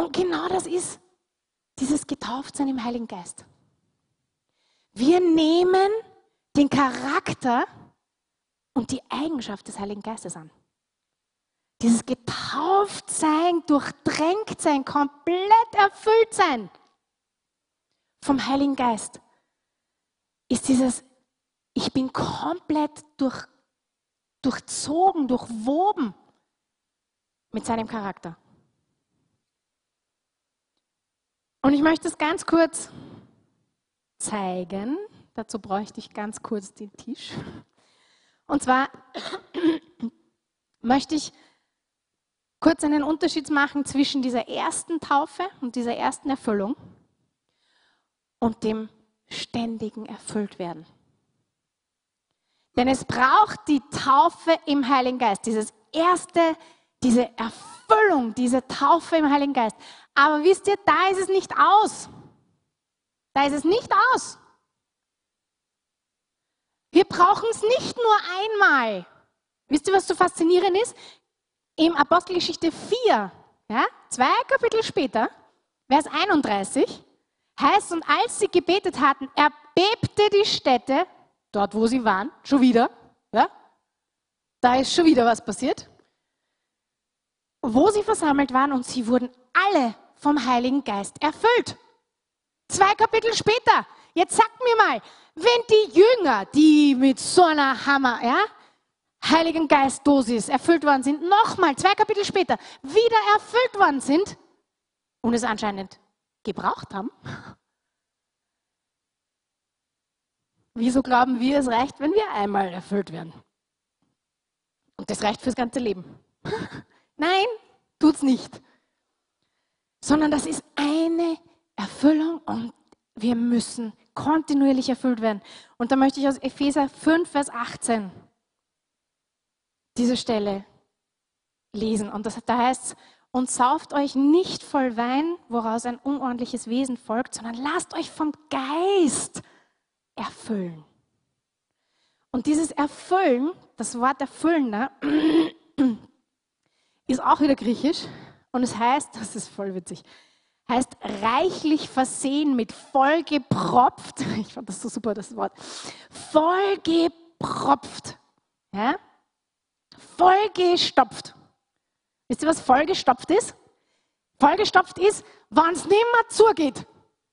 Und genau das ist dieses Getauftsein im Heiligen Geist. Wir nehmen den Charakter und die Eigenschaft des Heiligen Geistes an. Dieses Getauftsein, Durchdrängtsein, komplett erfüllt sein vom Heiligen Geist ist dieses, ich bin komplett durch, durchzogen, durchwoben mit seinem Charakter. Und ich möchte es ganz kurz zeigen. Dazu bräuchte ich ganz kurz den Tisch. Und zwar möchte ich kurz einen Unterschied machen zwischen dieser ersten Taufe und dieser ersten Erfüllung und dem ständigen Erfülltwerden. Denn es braucht die Taufe im Heiligen Geist, dieses erste, diese Erfüllung, diese Taufe im Heiligen Geist. Aber wisst ihr, da ist es nicht aus. Da ist es nicht aus. Wir brauchen es nicht nur einmal. Wisst ihr, was so faszinierend ist? Im Apostelgeschichte 4, ja, zwei Kapitel später, Vers 31, heißt, und als sie gebetet hatten, erbebte die Städte, dort wo sie waren, schon wieder, ja, da ist schon wieder was passiert, wo sie versammelt waren und sie wurden alle vom Heiligen Geist erfüllt. Zwei Kapitel später. Jetzt sagt mir mal, wenn die Jünger, die mit so einer Hammer, ja, Heiligen Geist Dosis erfüllt worden sind, nochmal zwei Kapitel später wieder erfüllt worden sind und es anscheinend gebraucht haben. Wieso glauben wir, es reicht, wenn wir einmal erfüllt werden? Und das reicht fürs ganze Leben. Nein, tut's nicht. Sondern das ist eine Erfüllung und wir müssen kontinuierlich erfüllt werden. Und da möchte ich aus Epheser 5, Vers 18 diese Stelle lesen. Und das, da heißt es, und sauft euch nicht voll Wein, woraus ein unordentliches Wesen folgt, sondern lasst euch vom Geist erfüllen. Und dieses Erfüllen, das Wort erfüllen, ne, ist auch wieder griechisch und es heißt, das ist voll witzig, heißt reichlich versehen mit vollgepropft. Ich fand das so super, das Wort. Vollgepropft. Ja? Vollgestopft. Wisst ihr, was vollgestopft ist? Vollgestopft ist, wenn es nicht mehr zugeht.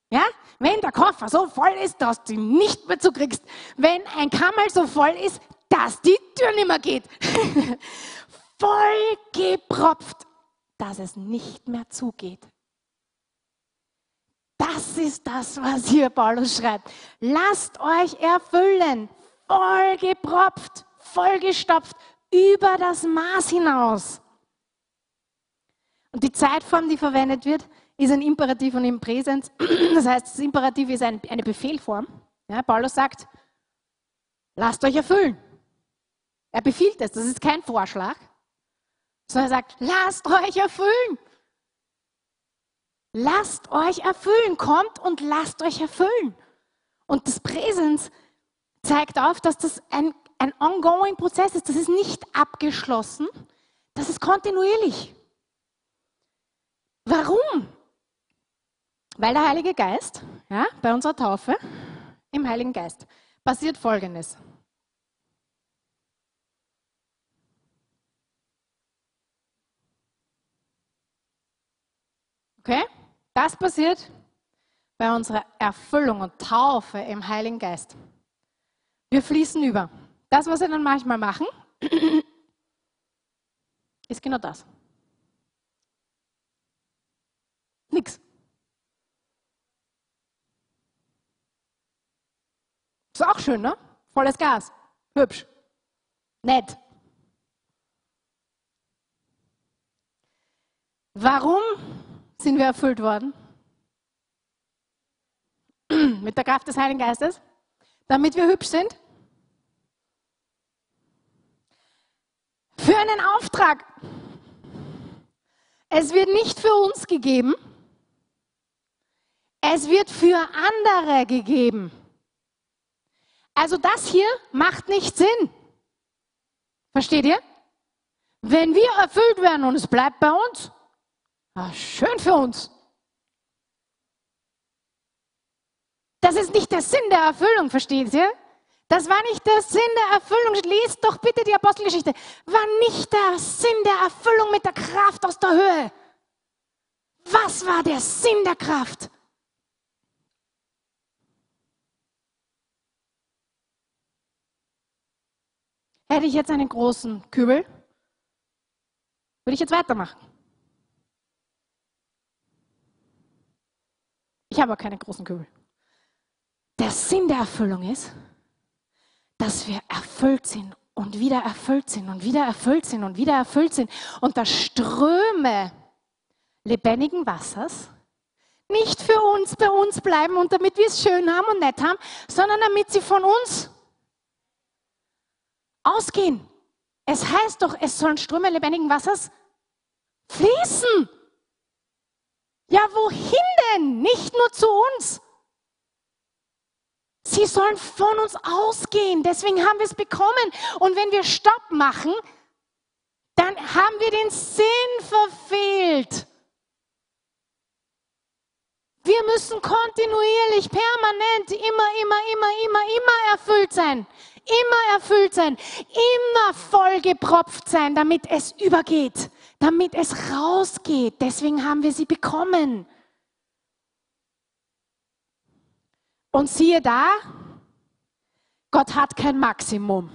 Ja? Wenn der Koffer so voll ist, dass du ihn nicht mehr zukriegst. Wenn ein Kammer so voll ist, dass die Tür nicht mehr geht. Vollgepropft, dass es nicht mehr zugeht. das ist das, was hier Paulus schreibt. Lasst euch erfüllen, vollgepropft, vollgestopft, über das Maß hinaus. Und die Zeitform, die verwendet wird, ist ein Imperativ und im Präsens. Das heißt, das Imperativ ist ein, eine Befehlform. Ja, Paulus sagt, lasst euch erfüllen. Er befiehlt es, das ist kein Vorschlag, sondern er sagt, lasst euch erfüllen. Lasst euch erfüllen, kommt und lasst euch erfüllen. Und das Präsens zeigt auf, dass das ein, ein ongoing Prozess ist, das ist nicht abgeschlossen, das ist kontinuierlich. Warum? Weil der Heilige Geist, ja, bei unserer Taufe, im Heiligen Geist, passiert Folgendes. Okay? Das passiert bei unserer Erfüllung und Taufe im Heiligen Geist. Wir fließen über. Das, was wir dann manchmal machen, ist genau das. Nix. Ist auch schön, ne? Volles Gas. Hübsch. Nett. Warum sind wir erfüllt worden? Mit der Kraft des Heiligen Geistes? Damit wir hübsch sind? Für einen Auftrag. Es wird nicht für uns gegeben, es wird für andere gegeben. Also das hier macht nicht Sinn. Versteht ihr? Wenn wir erfüllt werden und es bleibt bei uns, ach, schön für uns. Das ist nicht der Sinn der Erfüllung, versteht ihr? Das war nicht der Sinn der Erfüllung. Lest doch bitte die Apostelgeschichte. War nicht der Sinn der Erfüllung mit der Kraft aus der Höhe. Was war der Sinn der Kraft? Hätte ich jetzt einen großen Kübel, würde ich jetzt weitermachen. Ich habe aber keinen großen Kübel. Der Sinn der Erfüllung ist, dass wir erfüllt sind und wieder erfüllt sind und wieder erfüllt sind und wieder erfüllt sind und dass Ströme lebendigen Wassers nicht für uns bei uns bleiben und damit wir es schön haben und nett haben, sondern damit sie von uns ausgehen. Es heißt doch, es sollen Ströme lebendigen Wassers fließen. Ja, wohin denn? Nicht nur zu uns. Sie sollen von uns ausgehen. Deswegen haben wir es bekommen. Und wenn wir Stopp machen, dann haben wir den Sinn verfehlt. Wir müssen kontinuierlich, permanent, immer, immer, immer, immer, immer erfüllt sein. Immer erfüllt sein. Immer vollgepropft sein, damit es übergeht. Damit es rausgeht. Deswegen haben wir sie bekommen. Und siehe da, Gott hat kein Maximum.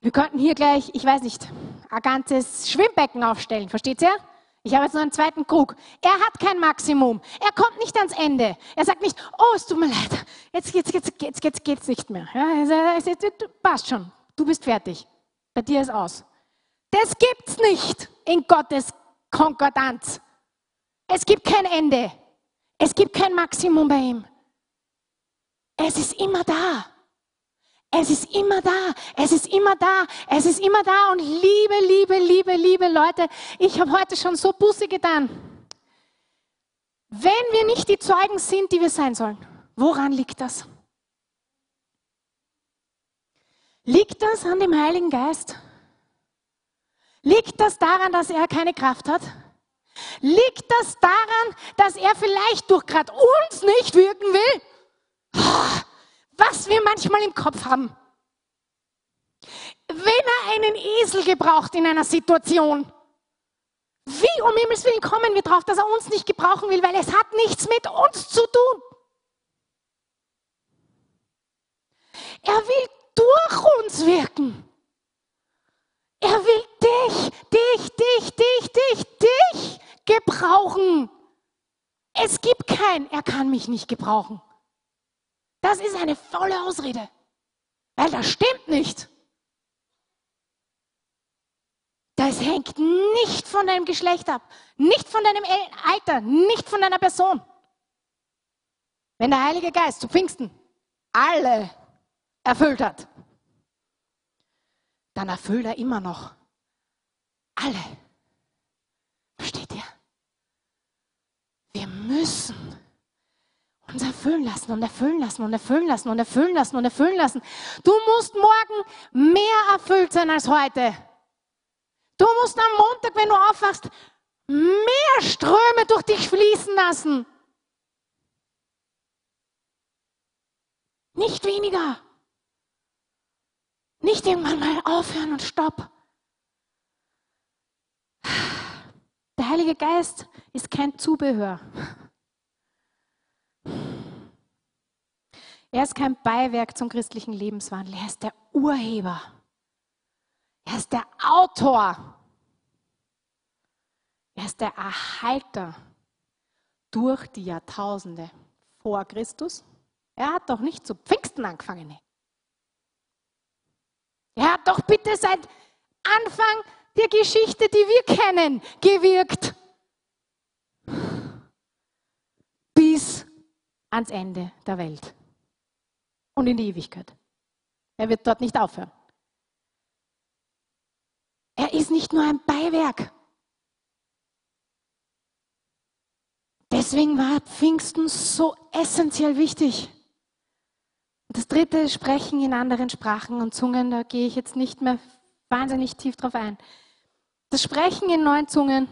Wir könnten hier gleich, ich weiß nicht, ein ganzes Schwimmbecken aufstellen, versteht ihr? Ich habe jetzt noch einen zweiten Krug. Er hat kein Maximum. Er kommt nicht ans Ende. Er sagt nicht, oh, es tut mir leid, jetzt, jetzt, jetzt, jetzt, jetzt geht's nicht mehr. Ja, es, passt schon, du bist fertig. Bei dir ist aus. Das gibt's nicht in Gottes Konkordanz. Es gibt kein Ende. Es gibt kein Maximum bei ihm. Es ist immer da. Es ist immer da, es ist immer da, es ist immer da. Und liebe, liebe, liebe, liebe Leute, ich habe heute schon so Busse getan. Wenn wir nicht die Zeugen sind, die wir sein sollen, woran liegt das? Liegt das an dem Heiligen Geist? Liegt das daran, dass er keine Kraft hat? Liegt das daran, dass er vielleicht durch gerade uns nicht wirken will? was wir manchmal im Kopf haben. Wenn er einen Esel gebraucht in einer Situation, wie um Himmels Willen kommen wir drauf, dass er uns nicht gebrauchen will, weil es hat nichts mit uns zu tun. Er will durch uns wirken. Er will dich, dich, dich, dich, dich, dich gebrauchen. Es gibt kein, er kann mich nicht gebrauchen. Das ist eine faule Ausrede, weil das stimmt nicht. Das hängt nicht von deinem Geschlecht ab, nicht von deinem Alter, nicht von deiner Person. Wenn der Heilige Geist zu Pfingsten alle erfüllt hat, dann erfüllt er immer noch alle. Versteht ihr? Wir müssen uns erfüllen lassen und erfüllen lassen und erfüllen lassen und erfüllen lassen und erfüllen lassen. Du musst morgen mehr erfüllt sein als heute. Du musst am Montag, wenn du aufwachst, mehr Ströme durch dich fließen lassen. Nicht weniger. Nicht irgendwann mal aufhören und stopp. Der Heilige Geist ist kein Zubehör. Er ist kein Beiwerk zum christlichen Lebenswandel. Er ist der Urheber. Er ist der Autor. Er ist der Erhalter durch die Jahrtausende vor Christus. Er hat doch nicht zu Pfingsten angefangen. Er hat doch bitte seit Anfang der Geschichte, die wir kennen, gewirkt. Bis ans Ende der Welt und in die Ewigkeit. Er wird dort nicht aufhören. Er ist nicht nur ein Beiwerk. Deswegen war Pfingsten so essentiell wichtig. Das dritte ist Sprechen in anderen Sprachen und Zungen, da gehe ich jetzt nicht mehr wahnsinnig tief drauf ein. Das Sprechen in neuen Zungen,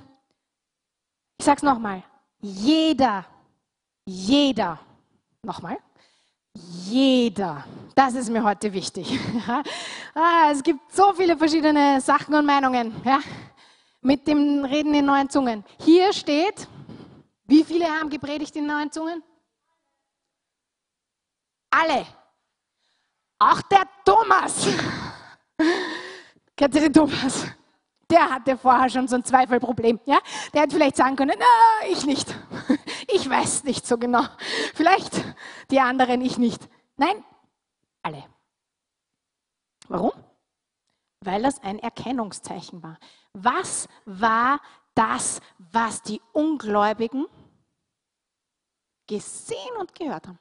ich sage es nochmal, jeder, jeder, nochmal, jeder. Das ist mir heute wichtig. ah, es gibt so viele verschiedene Sachen und Meinungen ja, mit dem Reden in neuen Zungen. Hier steht, wie viele haben gepredigt in neuen Zungen? Alle. Auch der Thomas. Kennt ihr den Thomas? Der hatte vorher schon so ein Zweifelproblem. Ja? Der hätte vielleicht sagen können, na, ich nicht. Ich weiß nicht so genau. Vielleicht die anderen, ich nicht. Nein, alle. Warum? Weil das ein Erkennungszeichen war. Was war das, was die Ungläubigen gesehen und gehört haben?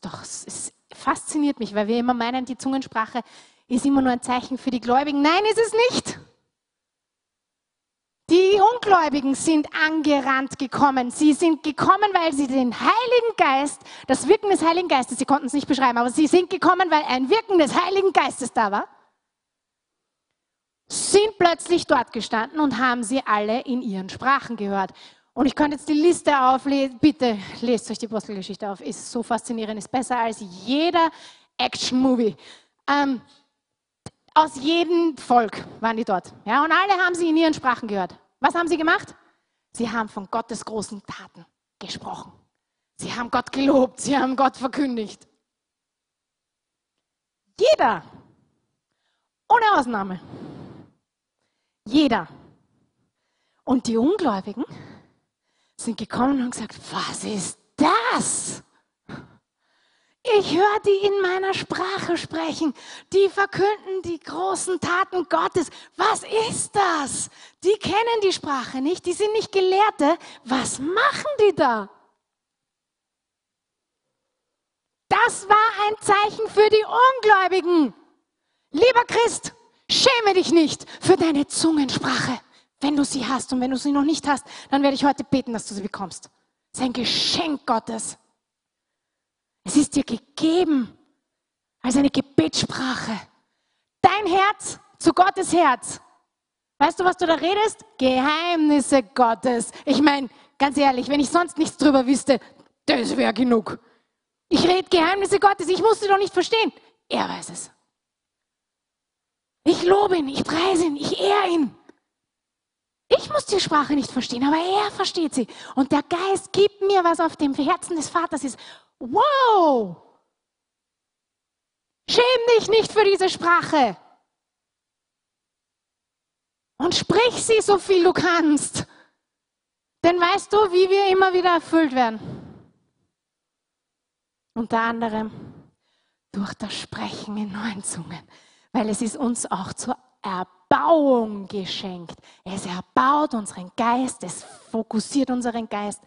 Doch, es fasziniert mich, weil wir immer meinen, die Zungensprache ist immer nur ein Zeichen für die Gläubigen. Nein, ist es nicht. Die Ungläubigen sind angerannt gekommen. Sie sind gekommen, weil sie den Heiligen Geist, das Wirken des Heiligen Geistes, sie konnten es nicht beschreiben, aber sie sind gekommen, weil ein Wirken des Heiligen Geistes da war, sind plötzlich dort gestanden und haben sie alle in ihren Sprachen gehört. Und ich könnte jetzt die Liste auflesen. Bitte lest euch die Apostelgeschichte auf. Ist so faszinierend, ist besser als jeder Action-Movie. Ähm, aus jedem Volk waren die dort. Ja, und alle haben sie in ihren Sprachen gehört. Was haben sie gemacht? Sie haben von Gottes großen Taten gesprochen. Sie haben Gott gelobt, sie haben Gott verkündigt. Jeder, ohne Ausnahme, jeder. Und die Ungläubigen sind gekommen und haben gesagt, was ist das? Ich höre die in meiner Sprache sprechen. Die verkünden die großen Taten Gottes. Was ist das? Die kennen die Sprache nicht. Die sind nicht Gelehrte. Was machen die da? Das war ein Zeichen für die Ungläubigen. Lieber Christ, schäme dich nicht für deine Zungensprache, wenn du sie hast. Und wenn du sie noch nicht hast, dann werde ich heute beten, dass du sie bekommst. Das ist ein Geschenk Gottes. Es ist dir gegeben als eine Gebetssprache. Dein Herz zu Gottes Herz. Weißt du, was du da redest? Geheimnisse Gottes. Ich meine, ganz ehrlich, wenn ich sonst nichts drüber wüsste, das wäre genug. Ich rede Geheimnisse Gottes. Ich muss sie doch nicht verstehen. Er weiß es. Ich lobe ihn, ich preise ihn, ich ehre ihn. Ich muss die Sprache nicht verstehen, aber er versteht sie. Und der Geist gibt mir, was auf dem Herzen des Vaters ist. Wow! Schäm dich nicht für diese Sprache. Und sprich sie so viel du kannst. Denn weißt du, wie wir immer wieder erfüllt werden? Unter anderem durch das Sprechen in neuen Zungen, weil es ist uns auch zur Erbauung geschenkt. Es erbaut unseren Geist, es fokussiert unseren Geist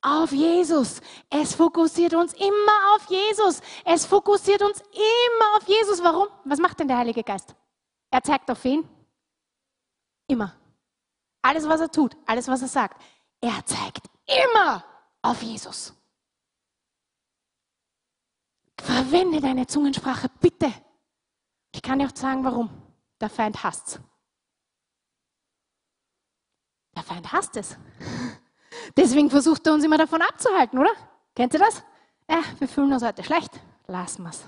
auf Jesus. Es fokussiert uns immer auf Jesus. Es fokussiert uns immer auf Jesus. Warum? Was macht denn der Heilige Geist? Er zeigt auf wen? Immer. Alles, was er tut, alles, was er sagt, er zeigt immer auf Jesus. Verwende deine Zungensprache bitte. Ich kann dir auch sagen, warum. Der Feind hasst Der Feind hasst es. Deswegen versucht er uns immer davon abzuhalten, oder? Kennt ihr das? Ja, wir fühlen uns heute schlecht. Lassen wir es.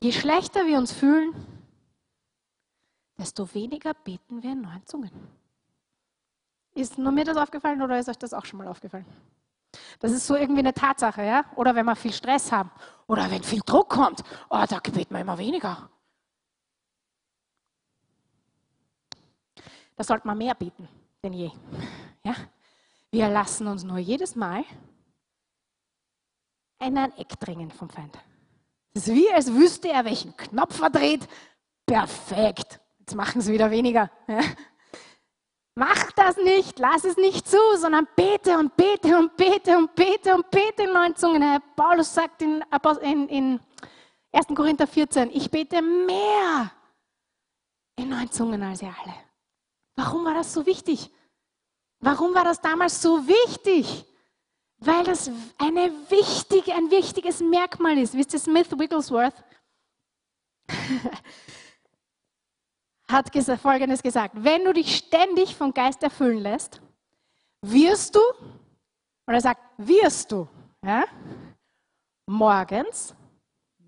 Je schlechter wir uns fühlen, desto weniger beten wir in neuen Zungen. Ist nur mir das aufgefallen oder ist euch das auch schon mal aufgefallen? Das ist so irgendwie eine Tatsache, ja? Oder wenn wir viel Stress haben oder wenn viel Druck kommt, oh, da beten wir immer weniger. Da sollte man mehr beten denn je. Ja? Wir lassen uns nur jedes Mal in ein Eck drängen vom Feind. Es ist wie, als wüsste er, welchen Knopf er dreht. Perfekt. Jetzt machen sie wieder weniger. Ja? Mach das nicht, lass es nicht zu, sondern bete und bete und bete und bete und bete in neuen Zungen. Herr Paulus sagt in, in, in 1. Korinther 14, ich bete mehr in neuen Zungen als ihr alle. Warum war das so wichtig? Warum war das damals so wichtig? Weil das eine wichtige, ein wichtiges Merkmal ist. Wisst ihr, Smith Wigglesworth hat Folgendes gesagt. Wenn du dich ständig vom Geist erfüllen lässt, wirst du, und er sagt, wirst du, ja, morgens,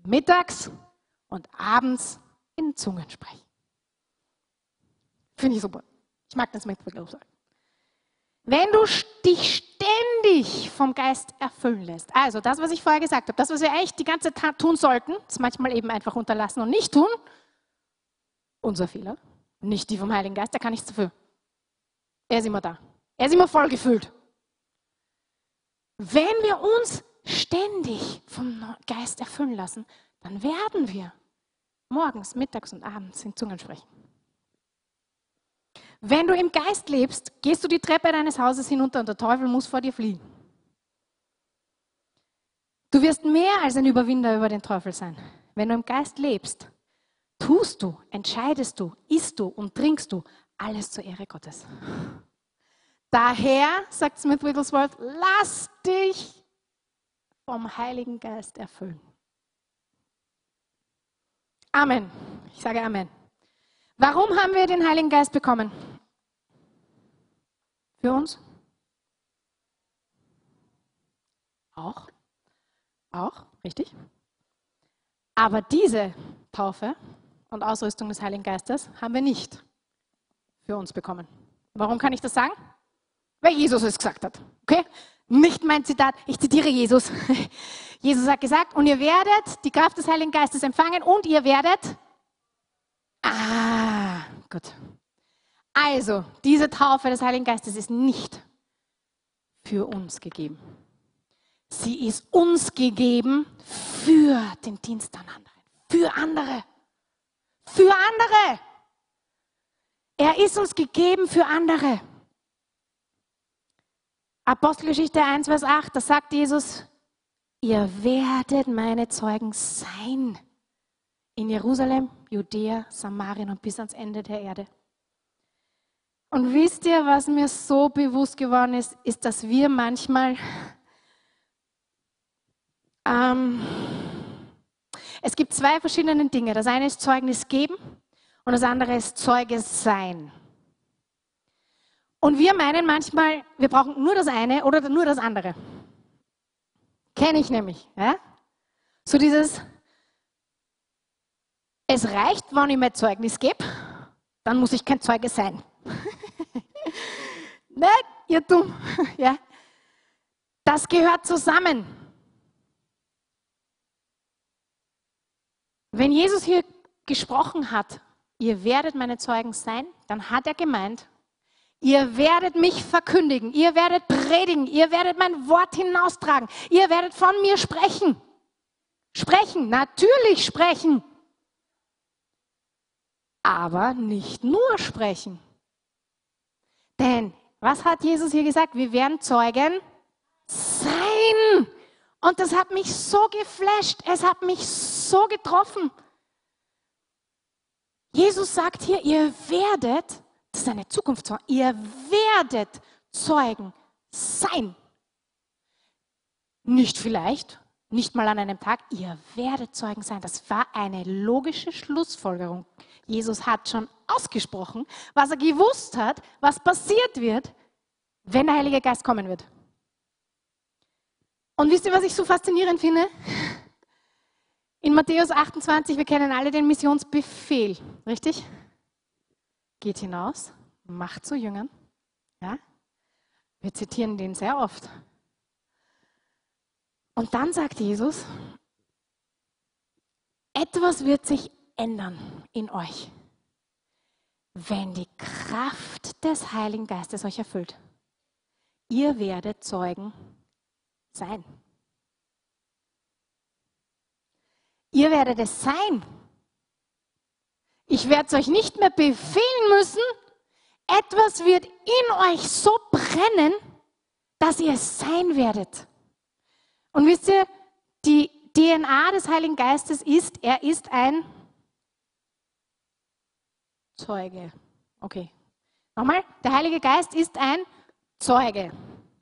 mittags und abends in Zungen sprechen. Finde ich super. Ich mag das mit sagen. Wenn du dich ständig vom Geist erfüllen lässt, also das, was ich vorher gesagt habe, das, was wir echt die ganze Zeit tun sollten, das manchmal eben einfach unterlassen und nicht tun, unser Fehler, nicht die vom Heiligen Geist, der kann nichts dafür. Er ist immer da. Er ist immer voll gefüllt. Wenn wir uns ständig vom Geist erfüllen lassen, dann werden wir morgens, mittags und abends in Zungen sprechen. Wenn du im Geist lebst, gehst du die Treppe deines Hauses hinunter und der Teufel muss vor dir fliehen. Du wirst mehr als ein Überwinder über den Teufel sein. Wenn du im Geist lebst, tust du, entscheidest du, isst du und trinkst du alles zur Ehre Gottes. Daher, sagt Smith Wigglesworth, lass dich vom Heiligen Geist erfüllen. Amen. Ich sage Amen. Warum haben wir den Heiligen Geist bekommen? Für uns? Auch. Auch, richtig. Aber diese Taufe und Ausrüstung des Heiligen Geistes haben wir nicht für uns bekommen. Warum kann ich das sagen? Weil Jesus es gesagt hat. Okay? Nicht mein Zitat, ich zitiere Jesus. Jesus hat gesagt, und ihr werdet die Kraft des Heiligen Geistes empfangen und ihr werdet. Ah, gut. Also, diese Taufe des Heiligen Geistes ist nicht für uns gegeben. Sie ist uns gegeben für den Dienst an anderen. Für andere. Für andere. Er ist uns gegeben für andere. Apostelgeschichte 1, Vers 8, da sagt Jesus, ihr werdet meine Zeugen sein. In Jerusalem, Judäa, Samarien und bis ans Ende der Erde. Und wisst ihr, was mir so bewusst geworden ist, ist, dass wir manchmal ähm, es gibt zwei verschiedene Dinge. Das eine ist Zeugnis geben und das andere ist Zeuge sein. Und wir meinen manchmal, wir brauchen nur das eine oder nur das andere. Kenne ich nämlich. Ja? So dieses, es reicht, wenn ich mir Zeugnis gebe, dann muss ich kein Zeuge sein. Nein, ihr dumm. Ja? Das gehört zusammen. Wenn Jesus hier gesprochen hat, ihr werdet meine Zeugen sein, dann hat er gemeint, Ihr werdet mich verkündigen, ihr werdet predigen, ihr werdet mein Wort hinaustragen, ihr werdet von mir sprechen. Sprechen, natürlich sprechen. Aber nicht nur sprechen. Denn, was hat Jesus hier gesagt? Wir werden Zeugen sein. Und das hat mich so geflasht, es hat mich so getroffen. Jesus sagt hier, ihr werdet, das ist eine Zukunft, ihr werdet Zeugen sein. Nicht vielleicht, nicht mal an einem Tag, ihr werdet Zeugen sein. Das war eine logische Schlussfolgerung. Jesus hat schon ausgesprochen, was er gewusst hat, was passiert wird, wenn der Heilige Geist kommen wird. Und wisst ihr, was ich so faszinierend finde? In Matthäus 28, wir kennen alle den Missionsbefehl, richtig? Geht hinaus, macht zu Jüngern. Ja? Wir zitieren den sehr oft. Und dann sagt Jesus, etwas wird sich ändern in euch, wenn die Kraft des Heiligen Geistes euch erfüllt. Ihr werdet Zeugen sein. Ihr werdet es sein. Ich werde es euch nicht mehr befehlen müssen. Etwas wird in euch so brennen, dass ihr es sein werdet. Und wisst ihr, die DNA des Heiligen Geistes ist, er ist ein Zeuge. Okay. Nochmal, der Heilige Geist ist ein Zeuge,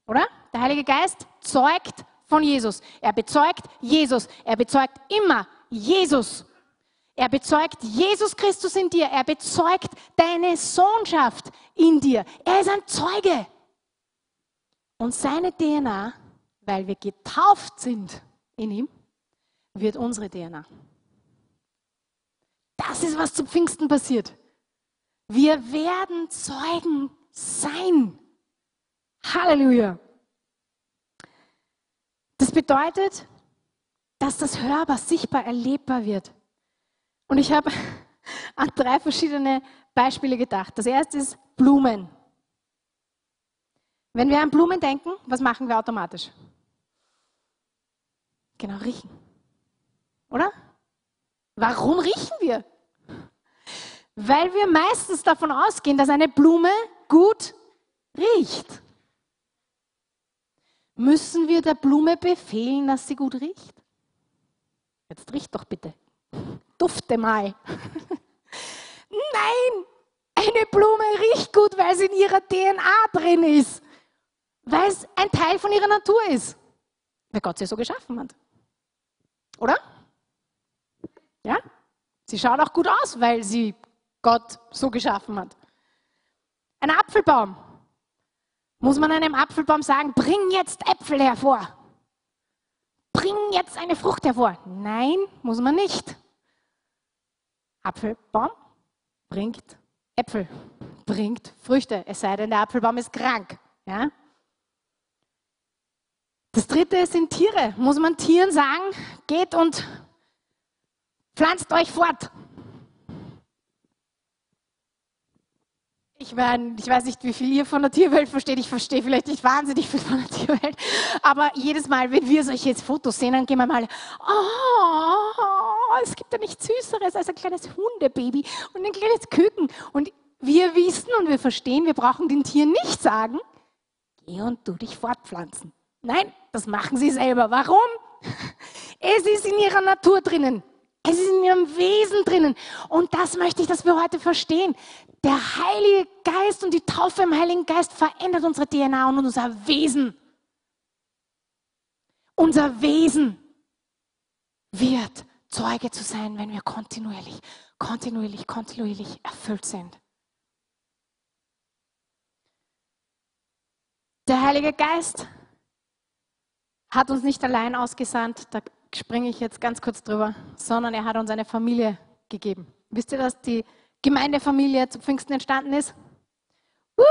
oder? Der Heilige Geist zeugt von Jesus. Er bezeugt Jesus. Er bezeugt immer Jesus. Er bezeugt Jesus Christus in dir. Er bezeugt deine Sohnschaft in dir. Er ist ein Zeuge. Und seine DNA, weil wir getauft sind in ihm, wird unsere DNA. Das ist, was zu Pfingsten passiert. Wir werden Zeugen sein. Halleluja. Das bedeutet, dass das hörbar, sichtbar, erlebbar wird. Und ich habe an drei verschiedene Beispiele gedacht. Das erste ist Blumen. Wenn wir an Blumen denken, was machen wir automatisch? Genau, riechen. Oder? Warum riechen wir? Weil wir meistens davon ausgehen, dass eine Blume gut riecht. Müssen wir der Blume befehlen, dass sie gut riecht? Jetzt riecht doch bitte. Dufte mal. Nein, eine Blume riecht gut, weil sie in ihrer DNA drin ist. Weil es ein Teil von ihrer Natur ist. Weil Gott sie so geschaffen hat. Oder? Ja? Sie schaut auch gut aus, weil sie Gott so geschaffen hat. Ein Apfelbaum. Muss man einem Apfelbaum sagen, bring jetzt Äpfel hervor. Bring jetzt eine Frucht hervor. Nein, muss man nicht. Apfelbaum bringt Äpfel, bringt Früchte, es sei denn, der Apfelbaum ist krank. Ja? Das dritte sind Tiere. Muss man Tieren sagen, geht und pflanzt euch fort. Ich, mein, ich weiß nicht, wie viel ihr von der Tierwelt versteht. Ich verstehe vielleicht nicht wahnsinnig viel von der Tierwelt. Aber jedes Mal, wenn wir solche Fotos sehen, dann gehen wir mal, oh, es gibt ja nichts Süßeres als ein kleines Hundebaby und ein kleines Küken. Und wir wissen und wir verstehen, wir brauchen den Tieren nicht sagen, geh und du dich fortpflanzen. Nein, das machen sie selber. Warum? Es ist in ihrer Natur drinnen. Es ist in ihrem Wesen drinnen. Und das möchte ich, dass wir heute verstehen. Der Heilige Geist und die Taufe im Heiligen Geist verändert unsere DNA und unser Wesen. Unser Wesen wird Zeuge zu sein, wenn wir kontinuierlich, kontinuierlich, kontinuierlich erfüllt sind. Der Heilige Geist hat uns nicht allein ausgesandt, da springe ich jetzt ganz kurz drüber, sondern er hat uns eine Familie gegeben. Wisst ihr, dass die Gemeindefamilie zu Pfingsten entstanden ist? Uh,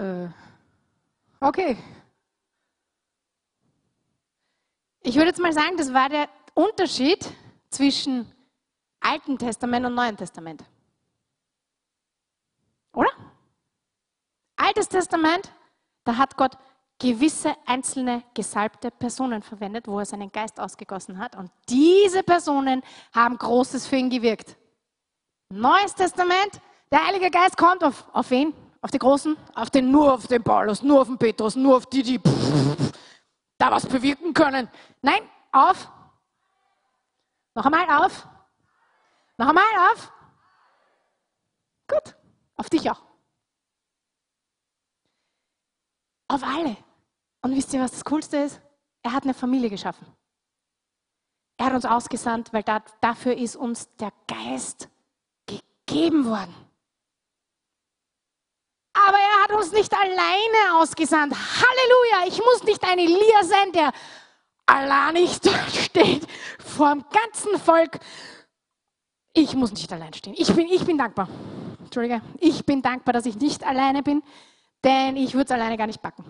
uh. Äh, okay. Ich würde jetzt mal sagen, das war der Unterschied zwischen Alten Testament und Neuen Testament. Altes Testament, da hat Gott gewisse einzelne gesalbte Personen verwendet, wo er seinen Geist ausgegossen hat. Und diese Personen haben Großes für ihn gewirkt. Neues Testament, der Heilige Geist kommt auf, auf wen? Auf die Großen? Auf den, nur auf den Paulus, nur auf den Petrus, nur auf die, die da was bewirken können. Nein, auf. Noch einmal auf. Noch einmal auf. Gut, auf dich auch. Auf alle. Und wisst ihr, was das Coolste ist? Er hat eine Familie geschaffen. Er hat uns ausgesandt, weil da, dafür ist uns der Geist gegeben worden. Aber er hat uns nicht alleine ausgesandt. Halleluja! Ich muss nicht ein Elia sein, der allein nicht steht vor dem ganzen Volk. Ich muss nicht allein stehen. Ich bin, ich bin dankbar. Entschuldige. Ich bin dankbar, dass ich nicht alleine bin, denn ich würde es alleine gar nicht backen.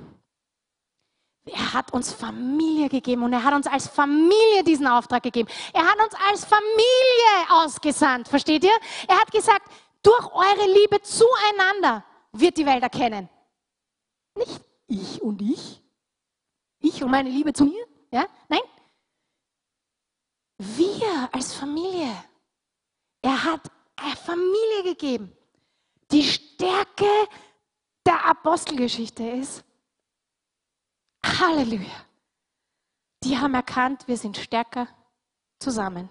Er hat uns Familie gegeben und er hat uns als Familie diesen Auftrag gegeben. Er hat uns als Familie ausgesandt, versteht ihr? Er hat gesagt, durch eure Liebe zueinander wird die Welt erkennen. Nicht ich und ich, ich und meine Liebe zu mir, ja? Nein. Wir als Familie. Er hat eine Familie gegeben. Die Stärke der Apostelgeschichte ist, Halleluja. Die haben erkannt, wir sind stärker zusammen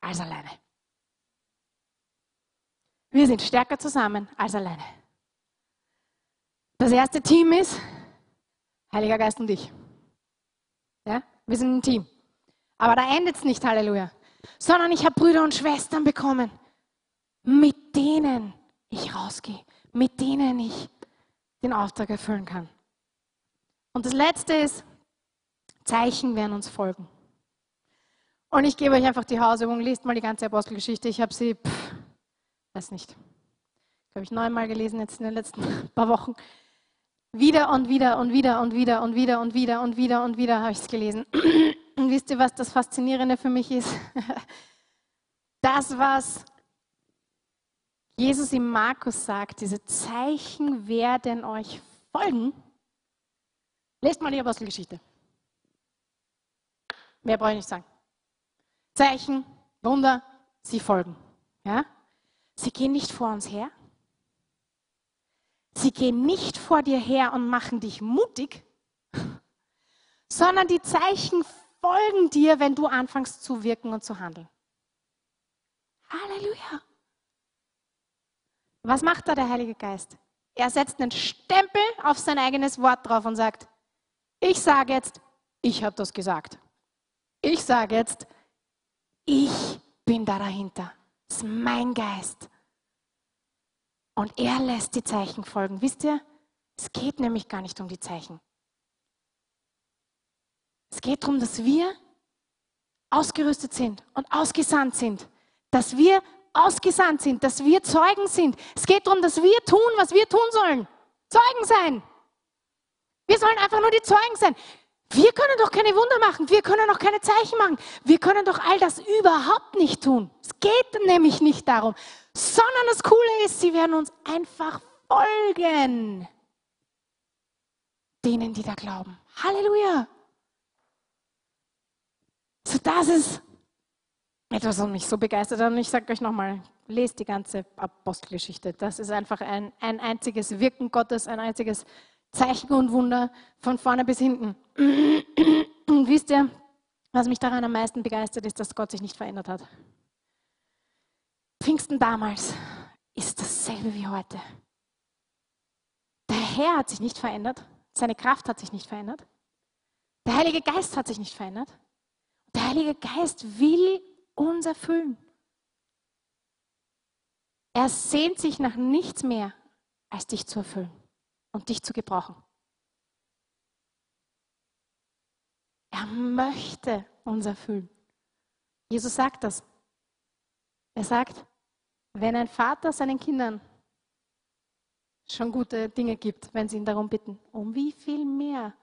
als alleine. Wir sind stärker zusammen als alleine. Das erste Team ist Heiliger Geist und ich. Ja? Wir sind ein Team. Aber da endet es nicht, Halleluja. Sondern ich habe Brüder und Schwestern bekommen, mit denen ich rausgehe, mit denen ich den Auftrag erfüllen kann. Und das Letzte ist, Zeichen werden uns folgen. Und ich gebe euch einfach die Hausübung, lest mal die ganze Apostelgeschichte. Ich habe sie, pff, weiß nicht, glaube ich, neunmal gelesen jetzt in den letzten paar Wochen. Wieder und wieder und wieder und wieder und wieder und wieder und wieder und wieder habe ich es gelesen. Und wisst ihr, was das Faszinierende für mich ist? Das, was Jesus im Markus sagt, diese Zeichen werden euch folgen, Lest mal die Apostelgeschichte. Mehr brauche ich nicht sagen. Zeichen, Wunder, sie folgen. Ja? Sie gehen nicht vor uns her. Sie gehen nicht vor dir her und machen dich mutig, sondern die Zeichen folgen dir, wenn du anfängst zu wirken und zu handeln. Halleluja. Was macht da der Heilige Geist? Er setzt einen Stempel auf sein eigenes Wort drauf und sagt, ich sage jetzt, ich habe das gesagt. Ich sage jetzt, ich bin da dahinter. Das ist mein Geist. Und er lässt die Zeichen folgen. Wisst ihr, es geht nämlich gar nicht um die Zeichen. Es geht darum, dass wir ausgerüstet sind und ausgesandt sind. Dass wir ausgesandt sind, dass wir Zeugen sind. Es geht darum, dass wir tun, was wir tun sollen. Zeugen sein. Wir sollen einfach nur die Zeugen sein. Wir können doch keine Wunder machen, wir können auch keine Zeichen machen, wir können doch all das überhaupt nicht tun. Es geht nämlich nicht darum, sondern das Coole ist, sie werden uns einfach folgen. Denen, die da glauben. Halleluja. So, das ist etwas, was mich so begeistert hat. Und ich sage euch nochmal, lest die ganze Apostelgeschichte. Das ist einfach ein, ein einziges Wirken Gottes, ein einziges Zeichen und Wunder von vorne bis hinten. Und wisst ihr, was mich daran am meisten begeistert, ist, dass Gott sich nicht verändert hat. Pfingsten damals ist dasselbe wie heute. Der Herr hat sich nicht verändert, seine Kraft hat sich nicht verändert, der Heilige Geist hat sich nicht verändert. Der Heilige Geist will uns erfüllen. Er sehnt sich nach nichts mehr, als dich zu erfüllen und dich zu gebrauchen. Er möchte uns erfüllen. Jesus sagt das. Er sagt, wenn ein Vater seinen Kindern schon gute Dinge gibt, wenn sie ihn darum bitten, um wie viel mehr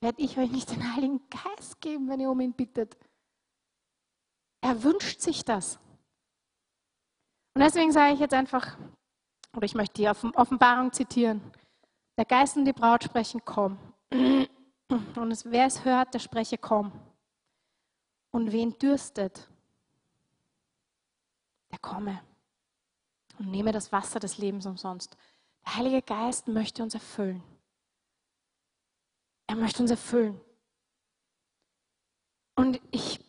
werde ich euch nicht den Heiligen Geist geben, wenn ihr um ihn bittet? Er wünscht sich das. Und deswegen sage ich jetzt einfach Oder ich möchte die Offenbarung zitieren. Der Geist und die Braut sprechen, komm. Und wer es hört, der spreche, komm. Und wen dürstet, der komme und nehme das Wasser des Lebens umsonst. Der Heilige Geist möchte uns erfüllen. Er möchte uns erfüllen. Und ich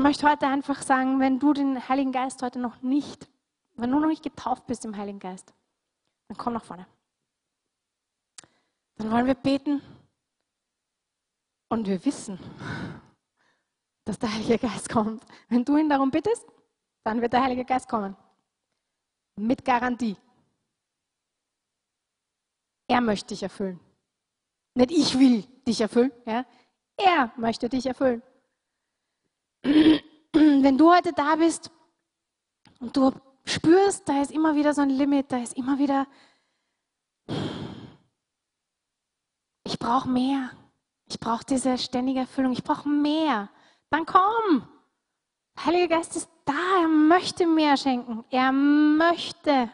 möchte heute einfach sagen, wenn du den Heiligen Geist heute noch nicht, wenn du noch nicht getauft bist im Heiligen Geist, dann komm nach vorne. Dann wollen wir beten und wir wissen, dass der Heilige Geist kommt. Wenn du ihn darum bittest, dann wird der Heilige Geist kommen. Mit Garantie. Er möchte dich erfüllen. Nicht ich will dich erfüllen. Ja? Er möchte dich erfüllen. Wenn du heute da bist und du spürst, da ist immer wieder so ein Limit, da ist immer wieder, ich brauche mehr. Ich brauche diese ständige Erfüllung. Ich brauche mehr. Dann komm. Der Heilige Geist ist da. Er möchte mehr schenken. Er möchte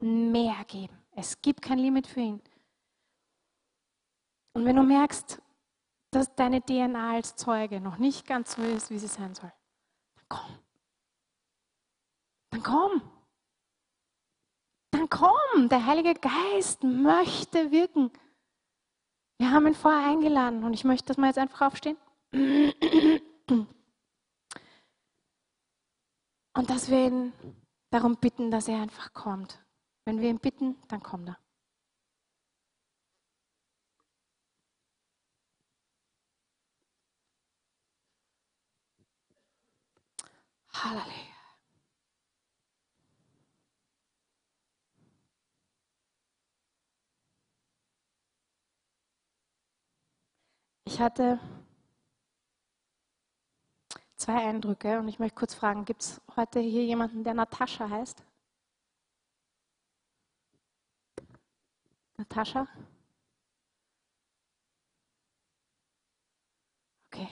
mehr geben. Es gibt kein Limit für ihn. Und wenn du merkst, dass deine DNA als Zeuge noch nicht ganz so ist, wie sie sein soll, dann komm. Dann komm. Dann komm. Der Heilige Geist möchte wirken. Wir haben ihn vorher eingeladen und ich möchte, dass wir jetzt einfach aufstehen. Und dass wir ihn darum bitten, dass er einfach kommt. Wenn wir ihn bitten, dann kommt er. Halleluja. Ich hatte zwei Eindrücke und ich möchte kurz fragen, gibt es heute hier jemanden, der Natascha heißt? Natascha? Okay.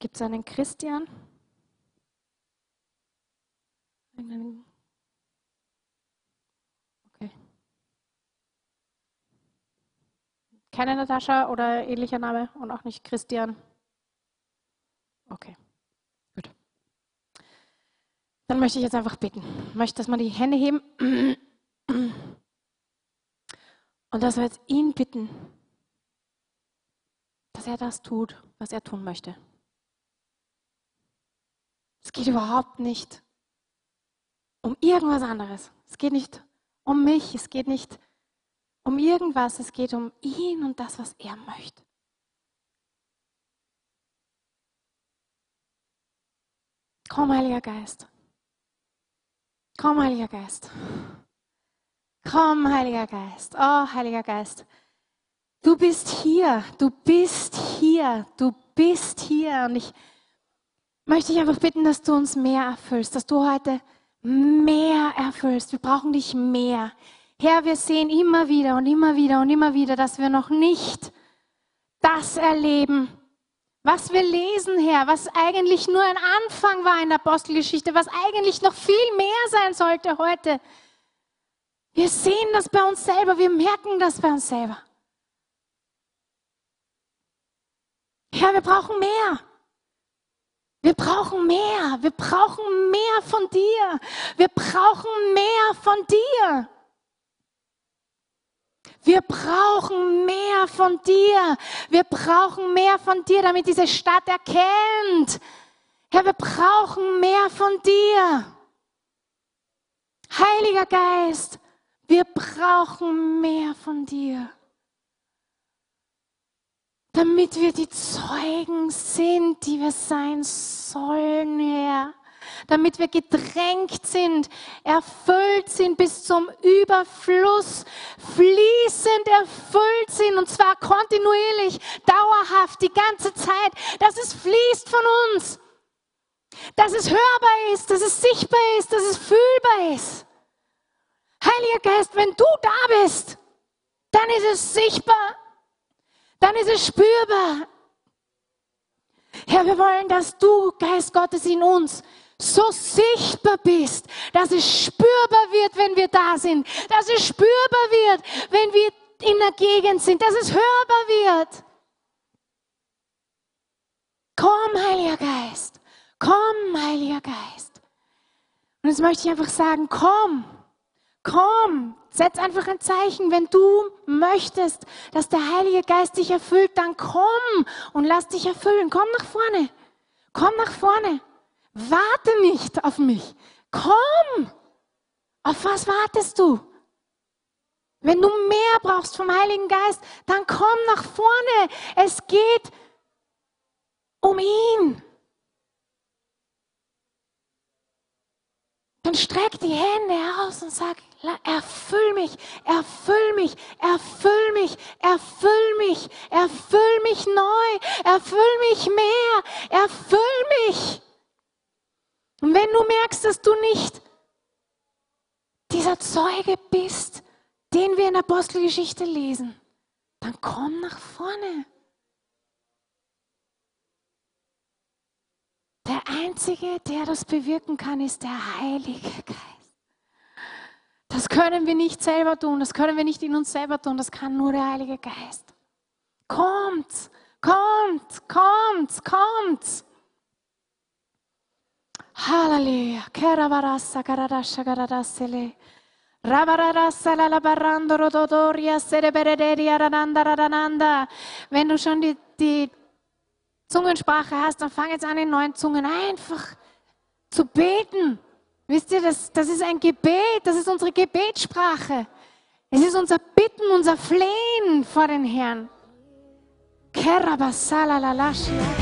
Gibt es einen Christian? Einen okay. Keine Natascha oder ähnlicher Name und auch nicht Christian? Okay, gut. Dann möchte ich jetzt einfach beten. Ich möchte, dass wir die Hände heben und dass wir jetzt ihn bitten, dass er das tut, was er tun möchte. Es geht überhaupt nicht um irgendwas anderes. Es geht nicht um mich, es geht nicht um irgendwas, es geht um ihn und das, was er möchte. Komm, Heiliger Geist. Komm, Heiliger Geist. Komm, Heiliger Geist. Oh, Heiliger Geist. Du bist hier. Du bist hier. Du bist hier. Und ich möchte dich einfach bitten, dass du uns mehr erfüllst, dass du heute mehr erfüllst. Wir brauchen dich mehr. Herr, wir sehen immer wieder und immer wieder und immer wieder, dass wir noch nicht das erleben, was wir lesen, Herr, was eigentlich nur ein Anfang war in der Apostelgeschichte, was eigentlich noch viel mehr sein sollte heute. Wir sehen das bei uns selber, wir merken das bei uns selber. Herr, wir brauchen mehr. Wir brauchen mehr. Wir brauchen mehr von dir. Wir brauchen mehr von dir. Wir brauchen mehr von dir. Wir brauchen mehr von dir, damit diese Stadt erkennt. Herr, wir brauchen mehr von dir. Heiliger Geist, wir brauchen mehr von dir. Damit wir die Zeugen sind, die wir sein sollen, Herr. Damit wir gedrängt sind, erfüllt sind bis zum Überfluss, fließend erfüllt sind und zwar kontinuierlich, dauerhaft, die ganze Zeit, dass es fließt von uns, dass es hörbar ist, dass es sichtbar ist, dass es fühlbar ist. Heiliger Geist, wenn du da bist, dann ist es sichtbar, dann ist es spürbar. Herr, wir wollen, dass du, Geist Gottes, in uns so sichtbar bist, dass es spürbar wird, wenn wir da sind, dass es spürbar wird, wenn wir in der Gegend sind, dass es hörbar wird. Komm, Heiliger Geist, komm, Heiliger Geist. Und jetzt möchte ich einfach sagen, komm, komm, setz einfach ein Zeichen. Wenn du möchtest, dass der Heilige Geist dich erfüllt, dann komm und lass dich erfüllen. Komm nach vorne, komm nach vorne. Warte nicht auf mich. Komm! Auf was wartest du? Wenn du mehr brauchst vom Heiligen Geist, dann komm nach vorne. Es geht um ihn. Dann streck die Hände aus und sag, erfüll mich, erfüll mich, erfüll mich, erfüll mich, erfüll mich neu, erfüll mich mehr, erfüll mich. Und wenn du merkst, dass du nicht dieser Zeuge bist, den wir in der Apostelgeschichte lesen, dann komm nach vorne. Der Einzige, der das bewirken kann, ist der Heilige Geist. Das können wir nicht selber tun, das können wir nicht in uns selber tun, das kann nur der Heilige Geist. Kommt, kommt, kommt, kommt. Halleluja. Wenn du schon die, die Zungensprache hast, dann fang jetzt an, in neuen Zungen einfach zu beten. Wisst ihr, das, das ist ein Gebet, das ist unsere Gebetssprache. Es ist unser Bitten, unser Flehen vor den Herrn. Kerabasala la lascia.